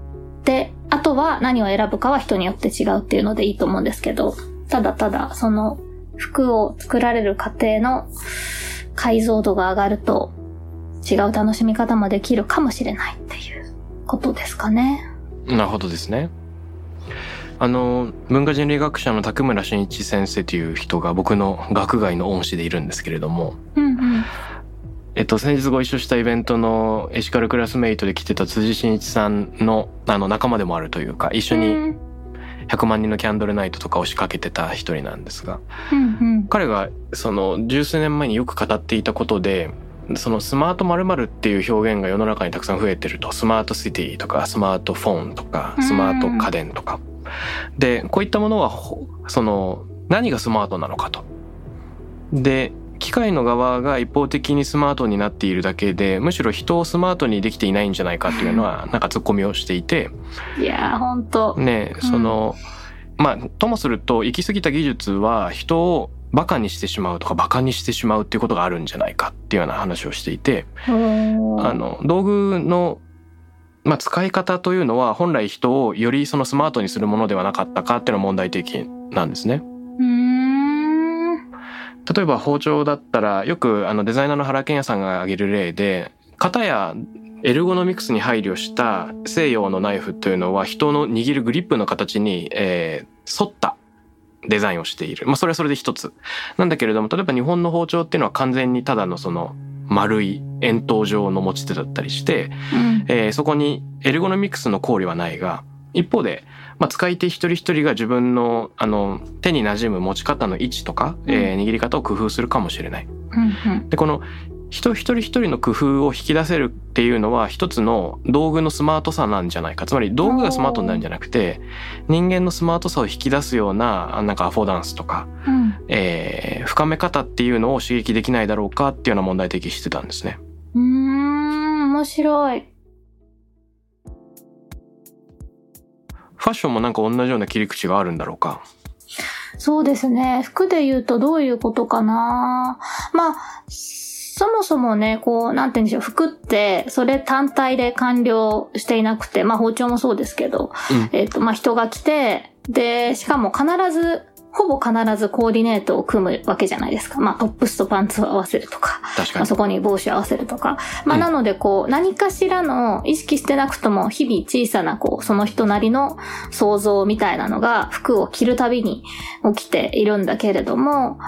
て、あとは何を選ぶかは人によって違うっていうのでいいと思うんですけど、ただただ、その、服を作られる過程の解像度が上がると、違う楽しみ方もできるかもしれないっていうことですかね。うん。なるほどですね。あの、文化人類学者の竹村真一先生という人が僕の学外の恩師でいるんですけれども、うんうん。えっと、先日ご一緒したイベントのエシカルクラスメイトで来てた辻真一さんのあの仲間でもあるというか、一緒にうん100万人のキャンドルナイトとかを仕掛けてた一人なんですが、うんうん。彼がその十数年前によく語っていたことで、そのスマート〇〇っていう表現が世の中にたくさん増えてると、スマートシティとかスマートフォンとかうんスマート家電とか。で、こういったものはほ、その何がスマートなのかと。で、機械の側が一方的にスマートになっているだけで、むしろ人をスマートにできていないんじゃないかっていうのは、なんか突っ込みをしていて、いやー、ほんと。ねんその、まあともすると行き過ぎた技術は人をバカにしてしまうとかバカにしてしまうっていうことがあるんじゃないかっていうような話をしていて、あの道具のまあ、使い方というのは本来人をよりそのスマートにするものではなかったかっていうのが問題的なんですね。例えば包丁だったらよくあのデザイナーの原健也さんが挙げる例で型やエルゴノミクスに配慮した西洋のナイフというのは人の握るグリップの形に、えー沿ったデザインをしている。まあそれはそれで一つ。なんだけれども例えば日本の包丁っていうのは完全にただのその丸い円筒状の持ち手だったりして、うん。えーそこにエルゴノミクスの考慮はないが、一方で、まあ、使い手一人一人が自分の、あの、手に馴染む持ち方の位置とか、えー握り方を工夫するかもしれない。うんうん。で、この人一人一人の工夫を引き出せるっていうのは一つの道具のスマートさなんじゃないか。つまり道具がスマートになるんじゃなくて、人間のスマートさを引き出すような、あなんかアフォーダンスとか、うん。えー深め方っていうのを刺激できないだろうかっていうような問題提起してたんですね。うーん、面白い。ファッションもなんか同じような切り口があるんだろうか。そうですね。服で言うとどういうことかなまあ、そもそもね、こう、なんて言うんでしょう。服って、それ単体で完了していなくて、まあ包丁もそうですけど、うんえっ、と、まあ人が来て、で、しかも必ず、ほぼ必ずコーディネートを組むわけじゃないですか。まあトップスとパンツを合わせるとか。確かにまあ、。そこに帽子を合わせるとか。まあ、うんなので、こう、何かしらの意識してなくとも、日々小さな、こう、その人なりの想像みたいなのが、服を着るたびに起きているんだけれども、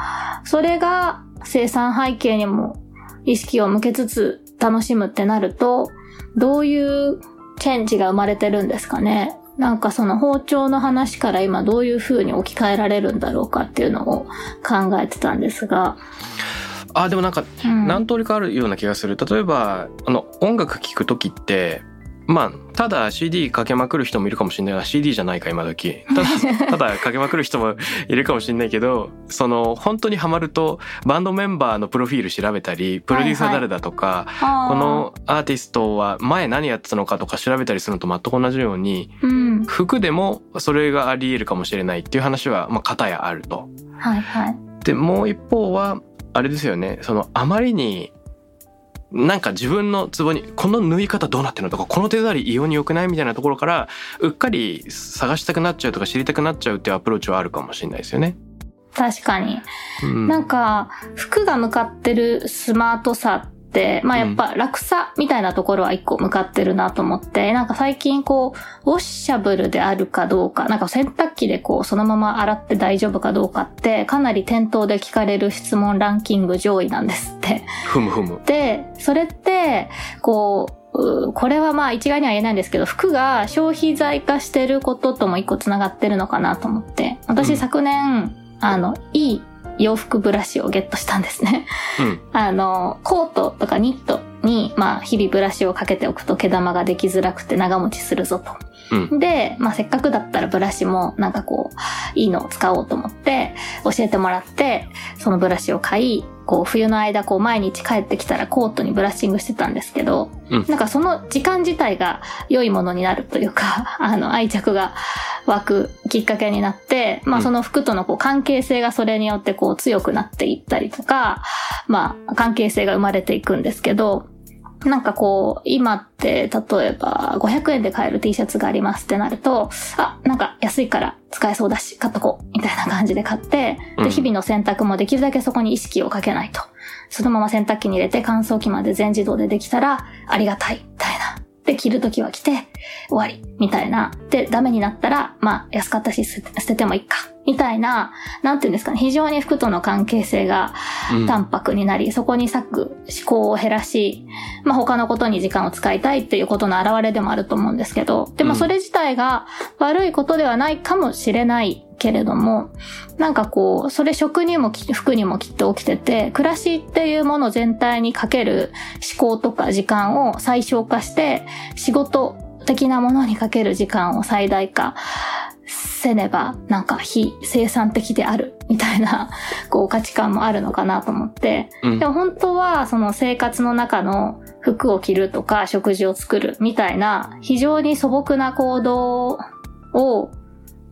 それが生産背景にも意識を向けつつ楽しむってなると、どういうチェンジが生まれてるんですかね？なんかその包丁の話から今どういう風に置き換えられるんだろうかっていうのを考えてたんですが。あ、でもなんかうん何通りかあるような気がする。例えば、あの、音楽聴くときって、まあ、ただ CD かけまくる人もいるかもしれないが、CD じゃないか、今時。ただ、ただかけまくる人もいるかもしれないけど、その、本当にハマると、バンドメンバーのプロフィール調べたり、プロデューサー誰だとか、このアーティストは前何やってたのかとか調べたりするのと全く同じように、うん。服でもそれがあり得るかもしれないっていう話は、まあ、片やあると。はいはい。でもう一方はあれですよねそのあまりになんか自分のツボにこの縫い方どうなってるのとかこの手触り異様に良くないみたいなところからうっかり探したくなっちゃうとか知りたくなっちゃうっていうアプローチはあるかもしれないですよね。確かに。うん、なんか、服が向かってるスマートさまあやっぱ楽さみたいなところは一個向かってるなと思って、なんか最近こう、ウォッシャブルであるかどうか、なんか洗濯機でこう、そのまま洗って大丈夫かどうかって、かなり店頭で聞かれる質問ランキング上位なんですって。ふむふむ。で、それって、こう、うこれはまあ一概には言えないんですけど、服が消費財化してることとも一個繋がってるのかなと思って。私うん昨年、あの、いい洋服ブラシをゲットしたんですね。うん。あの、コートとかニットに、まあ日々ブラシをかけておくと毛玉ができづらくて長持ちするぞと。うん。で、まあせっかくだったらブラシもなんかこう、いいのを使おうと思って、教えてもらって、そのブラシを買い、こう冬の間こう毎日帰ってきたらコートにブラッシングしてたんですけど、うんなんかその時間自体が良いものになるというか、あの愛着が湧くきっかけになって、まうんあその服とのこう関係性がそれによってこう強くなっていったりとか、まあ関係性が生まれていくんですけど、なんかこう、今って、例えば、500円で買える T シャツがありますってなると、あ、なんか安いから使えそうだし、買っとこう、みたいな感じで買って、うんで、日々の洗濯もできるだけそこに意識をかけないと。そのまま洗濯機に入れて乾燥機まで全自動でできたら、ありがたい、みたいな。で、着るときは着て、終わり、みたいな。で、ダメになったら、まあ、安かったし、捨ててもいいか、みたいな、なんていうんですかね、非常に服との関係性がうん。淡白になり、そこに割く思考を減らし、まあ他のことに時間を使いたいっていうことの表れでもあると思うんですけど、でもうん。それ自体が悪いことではないかもしれないけれども、なんかこう、それ食にもき服にもきっと起きてて、暮らしっていうもの全体にかける思考とか時間を最小化して、仕事的なものにかける時間を最大化せねば、なんか非生産的であるみたいな、こう価値観もあるのかなと思って、うん。でも本当はその生活の中の服を着るとか食事を作るみたいな非常に素朴な行動を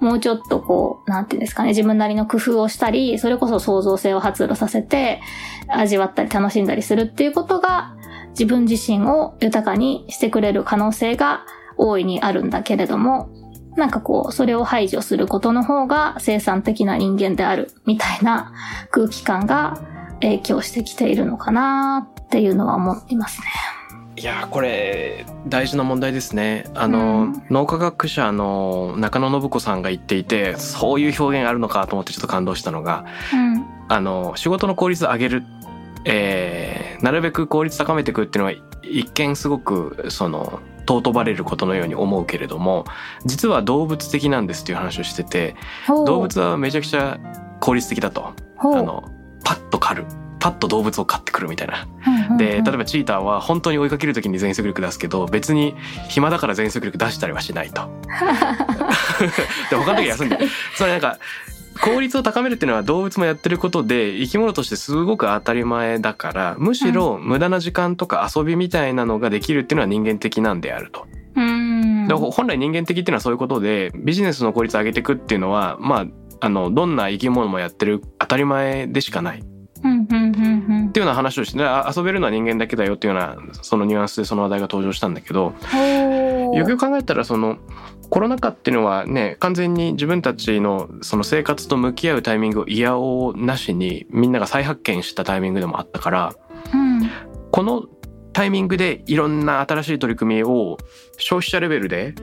もうちょっとこう、なんていうんですかね、自分なりの工夫をしたり、それこそ創造性を発露させて味わったり楽しんだりするっていうことが自分自身を豊かにしてくれる可能性が大いにあるんだけれども、なんかこう、それを排除することの方が生産的な人間であるみたいな空気感が影響してきているのかなっていうのは思いますね。いやーこれ大事な問題ですねあの、うん脳科学者の中野信子さんが言っていてそういう表現あるのかと思ってちょっと感動したのがうん。あの仕事の効率を上げる、えーなるべく効率高めていくっていうのは一見すごくその尊ばれることのように思うけれども実は動物的なんですっていう話をしてて動物はめちゃくちゃ効率的だと。あのパッと狩る。パッと動物を飼ってくるみたいな。で例えうん。ばチーターは本当に追いかける時に全速力出すけど別に暇だから全速力出したりはしないと。で他の時休んでつまりなんか効率を高めるっていうのは動物もやってることで生き物としてすごく当たり前だからむしろ無駄な時間とか遊びみたいなのができるっていうのは人間的なんであると。うん。で本来人間的っていうのはそういうことでビジネスの効率を上げていくっていうのはまああのどんな生き物もやってる当たり前でしかない。っていうような話をしてあ遊べるのは人間だけだよっていうようなそのニュアンスでその話題が登場したんだけどよくよく考えたらそのコロナ禍っていうのはね完全に自分たちのその生活と向き合うタイミングを嫌おなしにみんなが再発見したタイミングでもあったからうんこのタイミングでいろんな新しい取り組みを消費者レベルで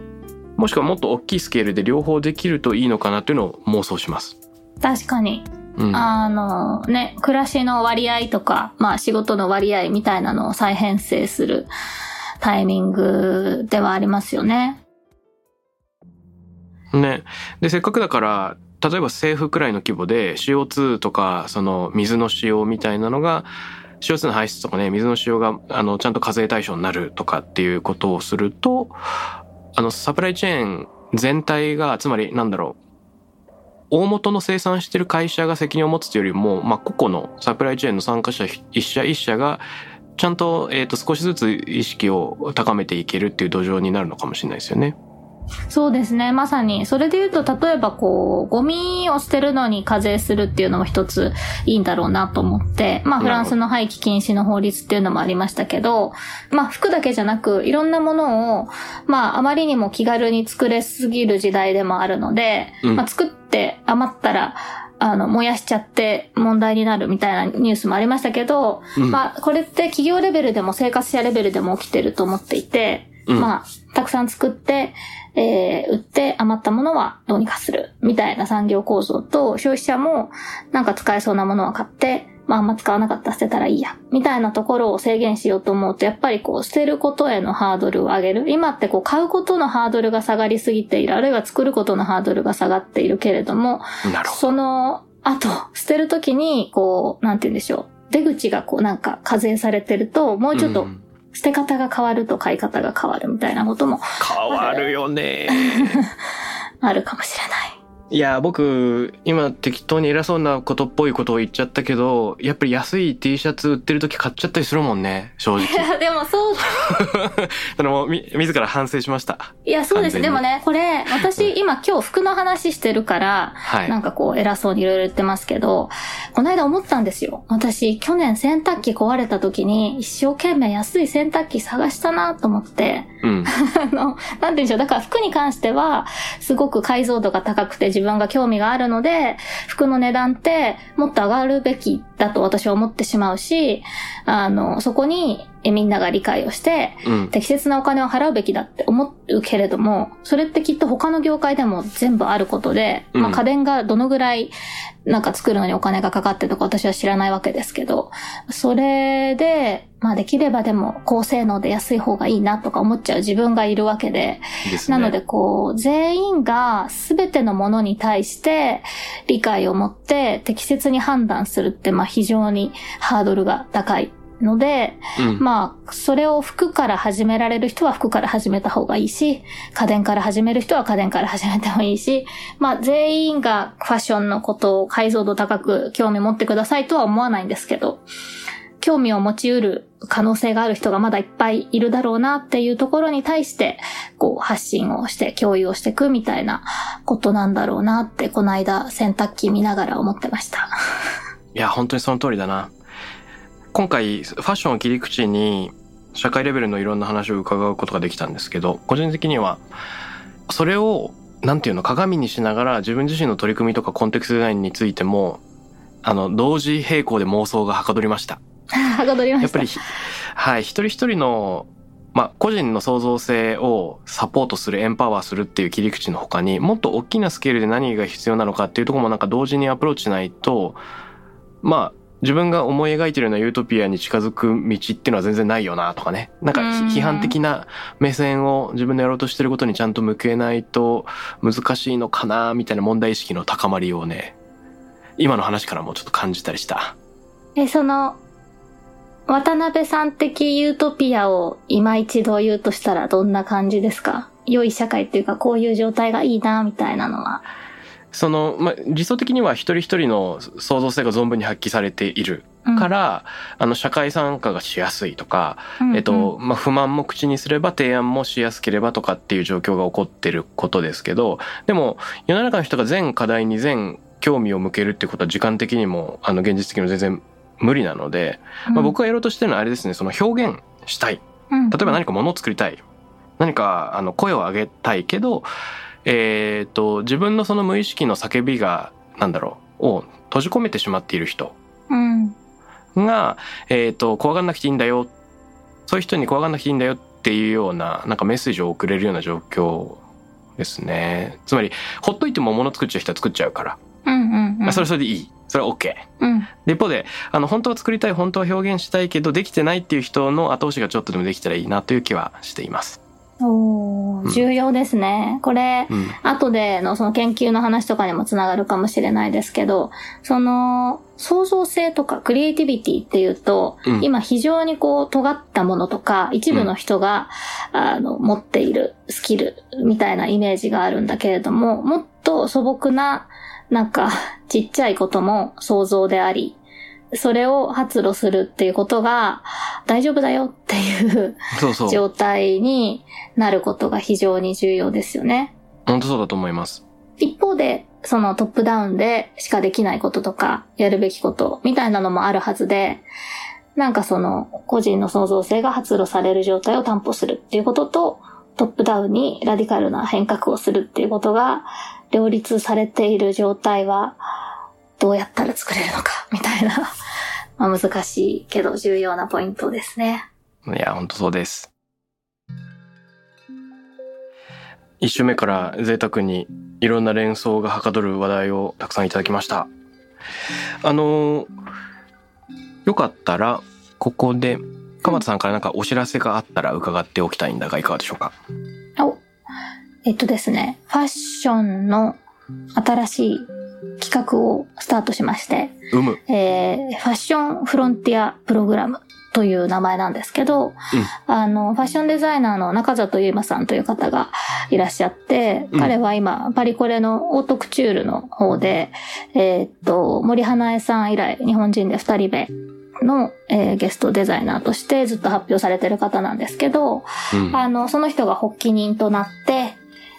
もしくはもっと大きいスケールで両方できるといいのかなというのを妄想します。確かに。うん、あのね、暮らしの割合とか、まあ仕事の割合みたいなのを再編成するタイミングではありますよね。ね、でせっかくだから例えば政府くらいの規模で CO2 とかその水の使用みたいなのが CO2 の排出とかね水の使用があのちゃんと課税対象になるとかっていうことをするとあのサプライチェーン全体がつまりなんだろう大元の生産してる会社が責任を持つというよりも、まあ、個々のサプライチェーンの参加者一社一社がちゃんと,、えー、と少しずつ意識を高めていけるっていう土壌になるのかもしれないですよね。そうですね。まさに。それで言うと、例えばこう、ゴミを捨てるのに課税するっていうのも一ついいんだろうなと思って、まあフランスの廃棄禁止の法律っていうのもありましたけど、まあ服だけじゃなく、いろんなものを、まああまりにも気軽に作れすぎる時代でもあるので、うんまあ作って余ったら、あの、燃やしちゃって問題になるみたいなニュースもありましたけど、うんまあこれって企業レベルでも生活者レベルでも起きてると思っていて、うんまあ、たくさん作って、えー売って余ったものはどうにかする、みたいな産業構造と、消費者もなんか使えそうなものは買って、まああんま使わなかったら捨てたらいいや、みたいなところを制限しようと思うと、やっぱりこう、捨てることへのハードルを上げる。今ってこう、買うことのハードルが下がりすぎている、あるいは作ることのハードルが下がっているけれども、どその後、捨てるときに、こう、なんて言うんでしょう。出口がこうなんか課税されてると、もうちょっとうん捨て方が変わると買い方が変わるみたいなことも変わるよね。あるかもしれない。いや僕今適当に偉そうなことっぽいことを言っちゃったけどやっぱり安い T シャツ売ってる時買っちゃったりするもんね正直。いや、でもそう、それもみ自ら反省しました。いや、そうです。でもね、これ、私、今今日服の話してるから、はい。なんかこう偉そうにいろいろ言ってますけど、この間思ったんですよ。私、去年洗濯機壊れた時に一生懸命安い洗濯機探したなと思って、うん。あの、なんて言うんでしょう。だから服に関しては、すごく解像度が高くて自分が興味があるので、服の値段ってもっと上がるべきだと私は思ってしまうし、あの、そこにみんなが理解をして、うん。適切なお金を払うべきだって思うけれども、それってきっと他の業界でも全部あることで、うん。まあ家電がどのぐらいなんか作るのにお金がかかってるとか私は知らないわけですけど、それで、まあできればでも高性能で安い方がいいなとか思っちゃう自分がいるわけで、ですね。なのでこう、全員が全てのものに対して理解を持って適切に判断するって、まあ非常にハードルが高いので、うんまあ、それを服から始められる人は服から始めた方がいいし、家電から始める人は家電から始めてもいいし、まあ、全員がファッションのことを解像度高く興味持ってくださいとは思わないんですけど、興味を持ち得る可能性がある人がまだいっぱいいるだろうなっていうところに対して、こう発信をして共有をしていくみたいなことなんだろうなって、この間洗濯機見ながら思ってました。いや本当にその通りだな今回ファッションを切り口に社会レベルのいろんな話を伺うことができたんですけど個人的にはそれをなんていうの鏡にしながら自分自身の取り組みとかコンテクストデザインについてもあの同時並行で妄想がはかどりましたはかどりました。やっぱりひはい一人一人のまあ、個人の創造性をサポートするエンパワーするっていう切り口の他にもっと大きなスケールで何が必要なのかっていうところもなんか同時にアプローチしないとまあ自分が思い描いてるようなユートピアに近づく道っていうのは全然ないよなとかねなんか批判的な目線を自分のやろうとしてることにちゃんと向けないと難しいのかなみたいな問題意識の高まりをね今の話からもちょっと感じたりした。え、その、渡辺さん的ユートピアを今一度言うとしたらどんな感じですか？良い社会っていうかこういう状態がいいな、みたいなのは。その、まあ、理想的には一人一人の創造性が存分に発揮されているうんから、あの社会参加がしやすいとか、うんえっと、まあ、不満も口にすれば提案もしやすければとかっていう状況が起こってることですけど、でも世の中の人が全課題に全興味を向けるってことは時間的にも、あの現実的にも全然無理なので、まあ、僕がやろうとしてるのはあれですね、その表現したい。うん、例えば何か物を作りたい。何かあの声を上げたいけど、えっ、と、自分のその無意識の叫びが、なんだろう、を閉じ込めてしまっている人うん。が、えっ、と、怖がんなくていいんだよ。そういう人に怖がんなくていいんだよっていうような、なんかメッセージを送れるような状況ですね。つまり、ほっといても物作っちゃう人は作っちゃうから。うんうんうん。まあそれはそれでいい。それは OK。うん。で一方で、あの、本当は作りたい、本当は表現したいけど、できてないっていう人の後押しがちょっとでもできたらいいなという気はしています。おー、重要ですね。これ、うん。後でのその研究の話とかにもつながるかもしれないですけど、その、創造性とかクリエイティビティっていうと、うん今非常にこう尖ったものとか、一部の人が、あの、持っているスキルみたいなイメージがあるんだけれども、もっと素朴な、なんか、ちっちゃいことも想像であり、それを発露するっていうことが大丈夫だよっていう。状態になることが非常に重要ですよね。本当そうだと思います。一方で、そのトップダウンでしかできないこととか、やるべきことみたいなのもあるはずで、なんかその個人の創造性が発露される状態を担保するっていうことと、トップダウンにラディカルな変革をするっていうことが両立されている状態は、どうやったら作れるのか、みたいな、まあ難しいけど重要なポイントですね。いや、本当そうです。一週目から贅沢にいろんな連想がはかどる話題をたくさんいただきました。あのーよかったら、ここで、鎌田さんからなんかお知らせがあったら伺っておきたいんだがいかがでしょうか？お、えっとですね、ファッションの新しい企画をスタートしまして、うむ。えーファッションフロンティアプログラムという名前なんですけど、あの、ファッションデザイナーの中里ゆいまさんという方がいらっしゃって、うん彼は今、パリコレのオートクチュールの方で、えーっと、森花江さん以来、日本人で二人目の、えーゲストデザイナーとしてずっと発表されてる方なんですけど、うん。あの、その人が発起人となって、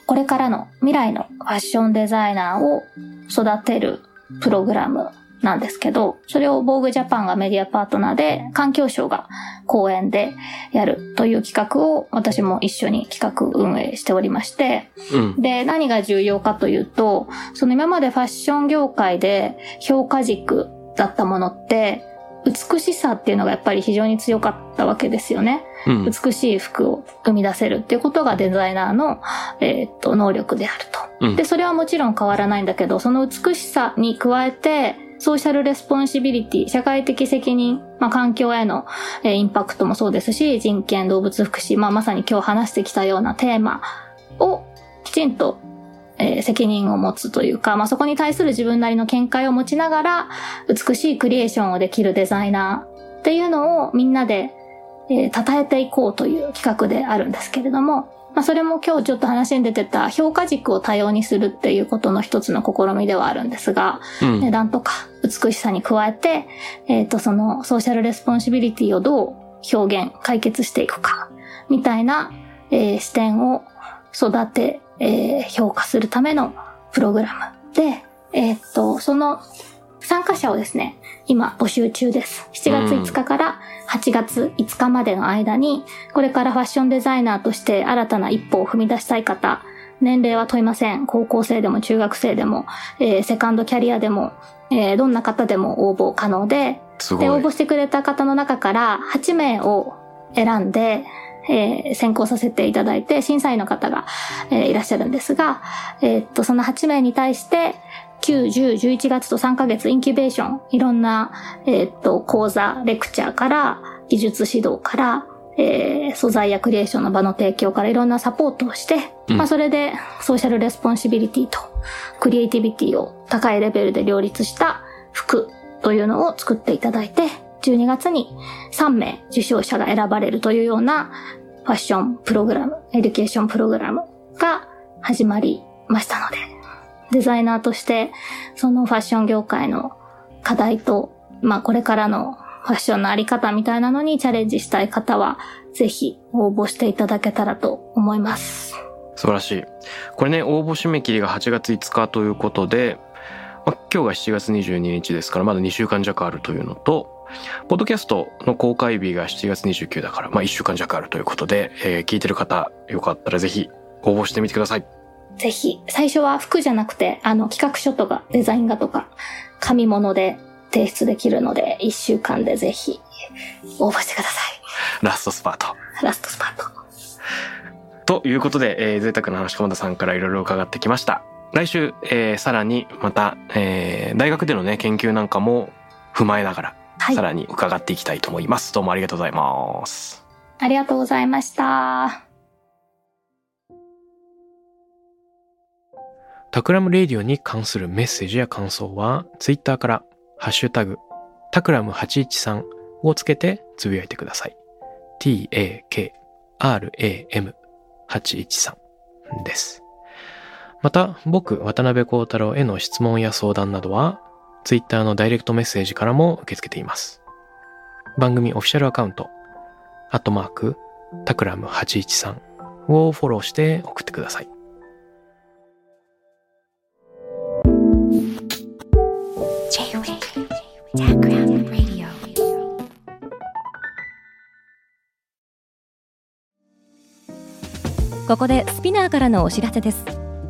これからの未来のファッションデザイナーを育てるプログラムなんですけど、それをボーグジャパンがメディアパートナーで、環境省が講演でやるという企画を私も一緒に企画運営しておりまして、うん。で、何が重要かというと、その今までファッション業界で評価軸だったものって、美しさっていうのがやっぱり非常に強かったわけですよね。うん。美しい服を生み出せるっていうことがデザイナーの、えーっと、能力であるうんと。で、それはもちろん変わらないんだけど、その美しさに加えて、 social responsibility、社会的責任、まあ、環境への、えーインパクトもそうですし、人権、動物福祉、まあ、まさに今日話してきたようなテーマをきちんと、えー責任を持つというか、まあ、そこに対する自分なりの見解を持ちながら、美しいクリエーションをできるデザイナーっていうのをみんなでえー称えていこうという企画であるんですけれども、まあ、それも今日ちょっと話に出てた評価軸を多様にするっていうことの一つの試みではあるんですが、うん。値段とか美しさに加えて、えっ、と、その social responsibility をどう表現、解決していくか、みたいな、えー視点を育て、えー評価するためのプログラムで、えっ、と、その参加者をですね、今募集中です。7月5日から8月5日までの間に、これからファッションデザイナーとして新たな一歩を踏み出したい方、年齢は問いません。高校生でも中学生でも、えーセカンドキャリアでも、えーどんな方でも応募可能で、で、応募。してくれた方の中から8名を選んで、えー選考させていただいて、審査員の方が、えーいらっしゃるんですが、えーっと、その8名に対して、9、10、11月と3ヶ月インキュベーション、いろんな、えーっと、講座、レクチャーから、技術指導から、えー素材やクリエーションの場の提供からいろんなサポートをして、うん。まあそれで social responsibility と creativity を高いレベルで両立した服というのを作っていただいて、12月に3名受賞者が選ばれるというようなファッションプログラム、 education プログラムが始まりましたので、デザイナーとしてそのファッション業界の課題と、まあこれからのファッションのあり方みたいなのにチャレンジしたい方は、ぜひ応募していただけたらと思います。素晴らしい。これね、応募締め切りが8月5日ということで、まあ、今日が7月22日ですから、まだ2週間弱あるというのと、ポッドキャストの公開日が7月29だから、まあ1週間弱あるということで、えー聞いてる方、よかったらぜひ応募してみてください。ぜひ、最初は服じゃなくて、あの、企画書とかデザイン画とか、紙物で提出できるので、1週間でぜひ、応募してくださラストスパート。い。ラストスパート。ということで、えー、贅沢な話、鎌田さんからいろいろ伺ってきました。来週、えーさらにまた、えー大学でのね、研究なんかも踏まえながら、はいさ。らに伺っていきたいと思います。どうもありがとうございます。ありがとうございました。 Takram Radio に関するメッセージや感想は、ツイッターから、ハッシュタグ、タクラム813をつけてつぶやいてください。t-a-k-r-a-m813 です。また、僕、渡辺幸太郎への質問や相談などは、ツイッターのダイレクトメッセージからも受け付けています。番組オフィシャルアカウント、アットマーク、タクラム813をフォローして送ってください。ここで SPINEAR からのお知らせです